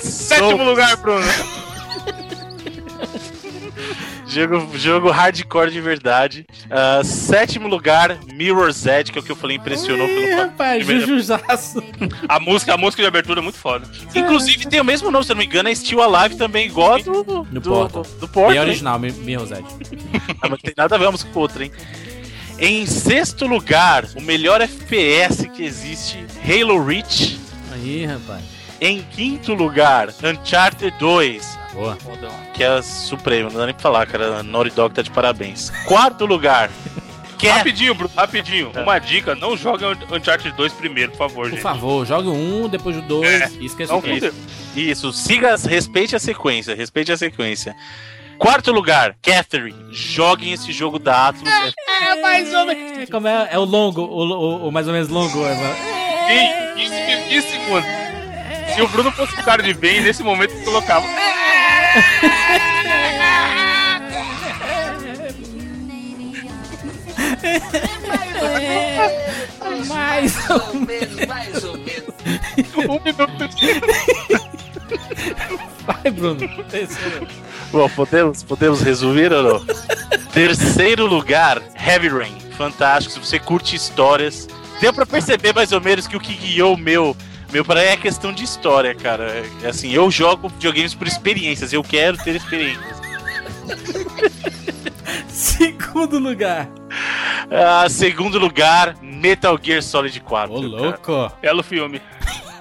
Souls. Sétimo lugar, Bruno. Jogo, jogo hardcore de verdade. Ah, sétimo lugar, Mirror's Edge, que é o que eu falei, impressionou Ih, pelo rapaz, Jujuzaço. A música, a música de abertura é muito foda. Inclusive tem o mesmo nome, se eu não me engano, é Still Alive também, igual a do, do, No do, do Portal. E é original, Mi- Mirror's Ah, mas tem nada a ver uma música com outra, hein? Em sexto lugar, o melhor FPS que existe, Halo Reach. Aí, rapaz. Em quinto lugar, Uncharted 2. Boa. Que é supremo, não dá nem pra falar, cara. A Naughty Dog tá de parabéns. Quarto lugar. É- Rapidinho, Bruno, rapidinho. Uma dica, não joga Uncharted 2 primeiro, por favor, Por gente. favor, jogue o um, depois o dois. É, e esqueça não o. Isso, siga, respeite a sequência, respeite a sequência. Quarto lugar, Catherine. Joguem esse jogo da Atlas. É É mais ou menos. É, como é, é o longo, o, o- o mais ou menos longo. Evandro. Sim, 15, 15 segundos. Se o Bruno fosse um cara de bem, nesse momento ele colocava. Mais ou menos. Mais ou menos. Um minuto. Vai, Bruno. Terceiro. Bom, podemos, podemos resumir ou não? Terceiro lugar, Heavy Rain. Fantástico, se você curte histórias. Deu pra perceber mais ou menos que o que guiou o meu. Meu para é questão de história, cara. É Assim, eu jogo videogames por experiências, eu quero ter experiências. Segundo lugar. Ah, segundo lugar, Metal Gear Solid 4. Ô, cara. louco. Belo filme.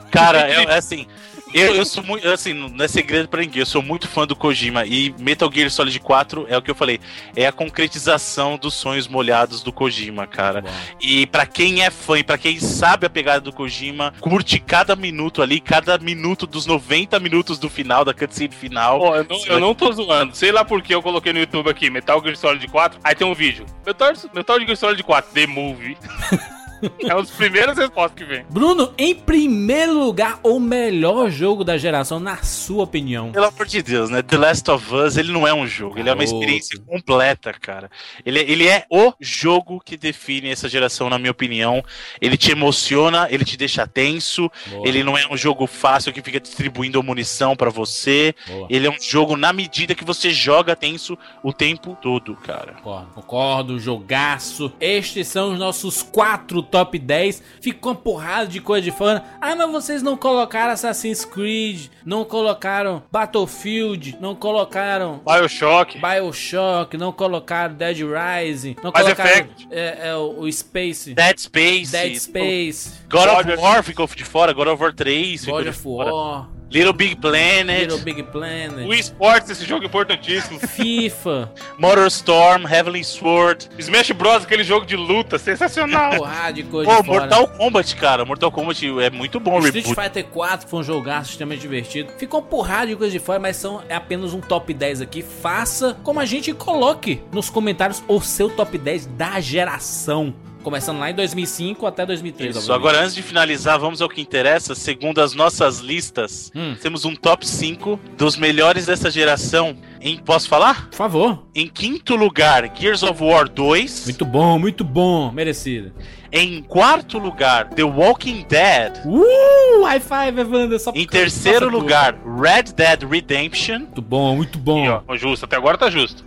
Cara, é, é assim. Eu, eu sou muito. Assim, não é segredo pra ninguém. Eu sou muito fã do Kojima. E Metal Gear Solid 4 é o que eu falei. É a concretização dos sonhos molhados do Kojima, cara. E pra quem é fã e pra quem sabe a pegada do Kojima, curte cada minuto ali, cada minuto dos 90 minutos do final, da cutscene final. Ó, eu, não, eu não tô zoando. Sei lá porque eu coloquei no YouTube aqui Metal Gear Solid 4. Aí tem um vídeo. Metal, Metal Gear Solid 4, The Movie. É uma das primeiras respostas que vem. Bruno, em primeiro lugar, o melhor jogo da geração, na sua opinião. Pelo amor de Deus, né? The Last of Us, ele não é um jogo, ele é uma experiência completa, cara. Ele, ele é o jogo que define essa geração, na minha opinião. Ele te emociona, ele te deixa tenso. Boa. Ele não é um jogo fácil que fica distribuindo munição pra você. Boa. Ele é um jogo na medida que você joga tenso o tempo todo, cara. Concordo, concordo, jogaço. Estes são os nossos quatro top 10. Ficou uma porrada de coisa de fã. Ah, mas vocês não colocaram Assassin's Creed, não colocaram Battlefield, não colocaram Bioshock. Bioshock, não colocaram Dead Rising, não Mass colocaram Effect. é, é, o, Space, Dead Space. Dead Space, God of God of- War ficou de fora, God of War 3 ficou God de of fora. Little Big Planet, Little Big Planet, O esportes, esse jogo importantíssimo. FIFA, Motorstorm, Heavenly Sword. Smash Bros, aquele jogo de luta, sensacional. porrada de coisa Pô, de fora. Mortal Kombat, cara. Mortal Kombat é muito bom Street reboot. Fighter 4 foi um jogaço extremamente divertido. Ficou porrada de coisa de fora, mas são é apenas um top 10 aqui. Faça como a gente coloque nos comentários o seu top 10 da geração. Começando lá em 2005 até 2003. Isso, obviamente. agora antes de finalizar, vamos ao que interessa. Segundo as nossas listas, Hum. temos um top 5 dos melhores dessa geração. Em, posso falar? Por favor. Em quinto lugar, Gears of War 2. Muito bom, muito bom. Merecido. Em quarto lugar, The Walking Dead. Uh! High five, Evandro. Só Em terceiro lugar, Red Dead Redemption. Muito bom, muito bom. Ih, ó, justo, até agora tá justo.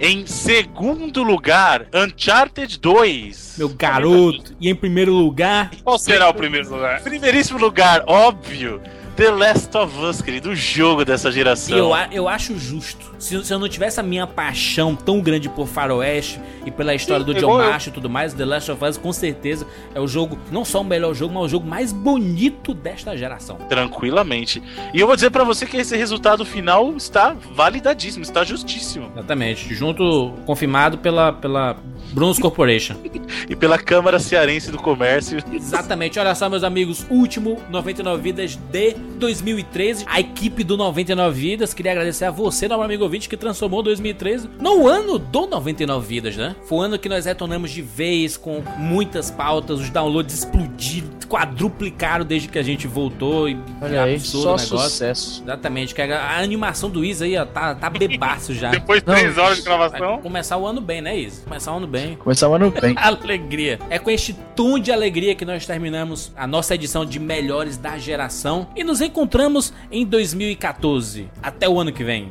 Em segundo lugar, Uncharted 2. Meu garoto. E em primeiro lugar, Qual será o primeiro lugar? Primeiríssimo lugar, óbvio, The Last of Us, querido, o jogo dessa geração. eu, eu acho justo. Se, se eu não tivesse a minha paixão tão grande por Faroeste e pela história do John igual eu. Macho e tudo mais, The Last of Us com certeza é o jogo, não só o melhor jogo, mas o jogo mais bonito desta geração. Tranquilamente. E eu vou dizer pra você que esse resultado final está validadíssimo, está justíssimo. Exatamente. Junto, confirmado pela, pela Bruns Corporation. E pela Câmara Cearense do Comércio. Exatamente. Olha só, meus amigos, último 99 Vidas de 2013. A equipe do 99 Vidas, queria agradecer a você, nosso amigo ouvinte, que transformou 2013 no ano do 99 Vidas, né? Foi o ano que nós retornamos de vez, com muitas pautas, os downloads explodiram, quadruplicaram desde que a gente voltou. E Olha aí, absurdo só o negócio. sucesso. Exatamente, que a, a animação do Isa aí, ó, tá, tá bebaço já. Depois de três horas de gravação. Vai começar o ano bem, né, Isa? Começar o ano bem. Começar o ano bem. alegria. É com este tom de alegria que nós terminamos a nossa edição de Melhores da Geração e nos encontramos em 2014. Até o ano que vem.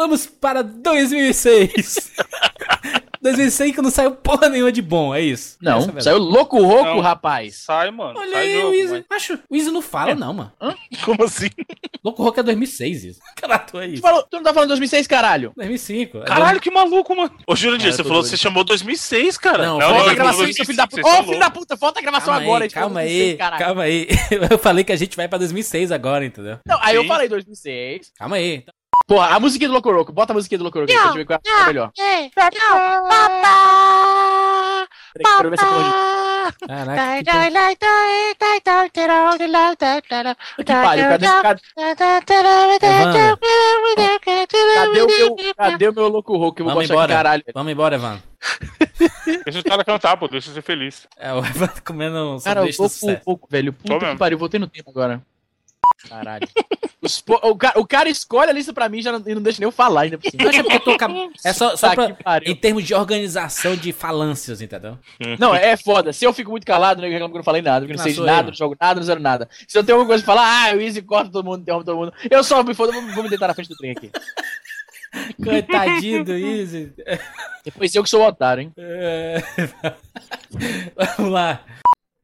Vamos para 2006. 2006 que não saiu porra nenhuma de bom, é isso. Não, é saiu louco roco, Não. rapaz. Sai, mano. Olha sai aí, jogo, o mas- Acho, o Easy não fala, não, mano. Como assim? Louco Rock é 2006, isso. Caralho, é Tu, isso. falou, tu não tá falando 2006, caralho? 2005. é Caralho, que maluco, mano. Ô, Jurandir, Cara, você eu falou doido. você chamou 2006, cara. Não, Não, Volta não, a gravação, 2005, seu filho da puta. Ô, filho da puta, volta a gravação Calma agora. aí, calma 2006, aí, caralho. calma aí. Eu falei que a gente vai pra 2006 agora, entendeu? Não, aí eu Sim. falei 2006. Calma aí. Porra, a musiquinha do Loco Roco. Bota a musiquinha do Loco Roco aí pra gente ver qual é a melhor. Peraí, ver essa porra de... Caraca, que Que pariu, cadê, cadê, cadê o meu, cadê o meu Loco Roco? Eu vou Vamos gostar de embora. caralho. Vamos embora, Evan. Deixa os caras cantar, pô. Deixa eu ser feliz. É, o Evan comendo um Cara, eu tô com pouco, velho. Puta que pariu, voltei no tempo agora. Caralho. O, cara, o cara escolhe a lista pra mim já não, e não deixa nem eu falar ainda por cima. Que é porque eu tô É só, só Tá pra, em termos de organização de falâncias, entendeu? Não, é foda. Se eu fico muito calado, né, eu reclamo que eu não falei nada, porque não Não, sei de nada, eu. não jogo nada, não zero nada. Se eu tenho alguma coisa pra falar, ah, o Easy corta todo mundo, interrompe todo mundo. Eu só me foda, vou, vou me deitar na frente do trem aqui. Coitadinho do Easy. Depois eu que sou o otário, hein? É. Vamos lá.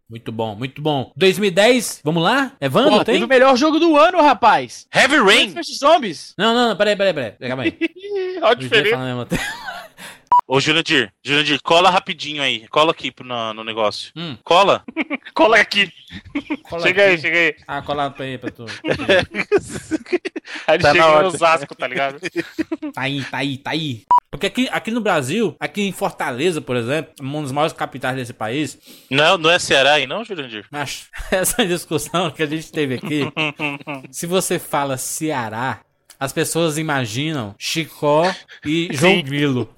Muito bom, muito bom. 2010, vamos lá? Evandro, Porra, tem? teve o melhor jogo do ano, rapaz. Heavy Rain. Plants vs Zombies. Não, não, não, peraí, peraí, peraí. Calma aí. Olha a diferença. falam ao mesmo tempo. Ô, Jurandir, Jurandir, cola rapidinho aí. Cola aqui pro- no, no negócio. Hum. Cola. Cola aqui. Cola chega aqui. aí, chega aí. Ah, cola aí pra tu. Aí ele Tá na chega hora. no Osasco, tá ligado? Tá aí, tá aí, tá aí. Porque aqui, aqui no Brasil, aqui em Fortaleza, por exemplo, uma das maiores capitais desse país, Não, não é Ceará aí, não, Jurandir? Mas essa discussão que a gente teve aqui, se você fala Ceará, as pessoas imaginam Chicó e João Grilo.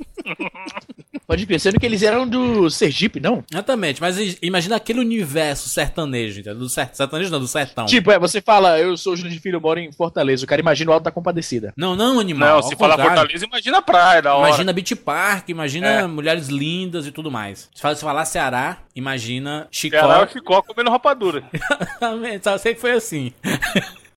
Pode pensando que eles eram do Sergipe, não? Exatamente, mas imagina aquele universo sertanejo, entendeu? Do ser- sertanejo não, do sertão. Tipo, é, você fala, eu sou o Júlio de Filho, eu moro em Fortaleza. O cara imagina o Alto da Compadecida. Não, não, animal. Não, se falar contrário. Fortaleza, imagina a praia, da hora. Imagina Beach Park, imagina É. mulheres lindas e tudo mais. Se fala- se falar Ceará, imagina Chicó. Ceará ficou comendo rapadura. Exatamente, Só sei que foi assim.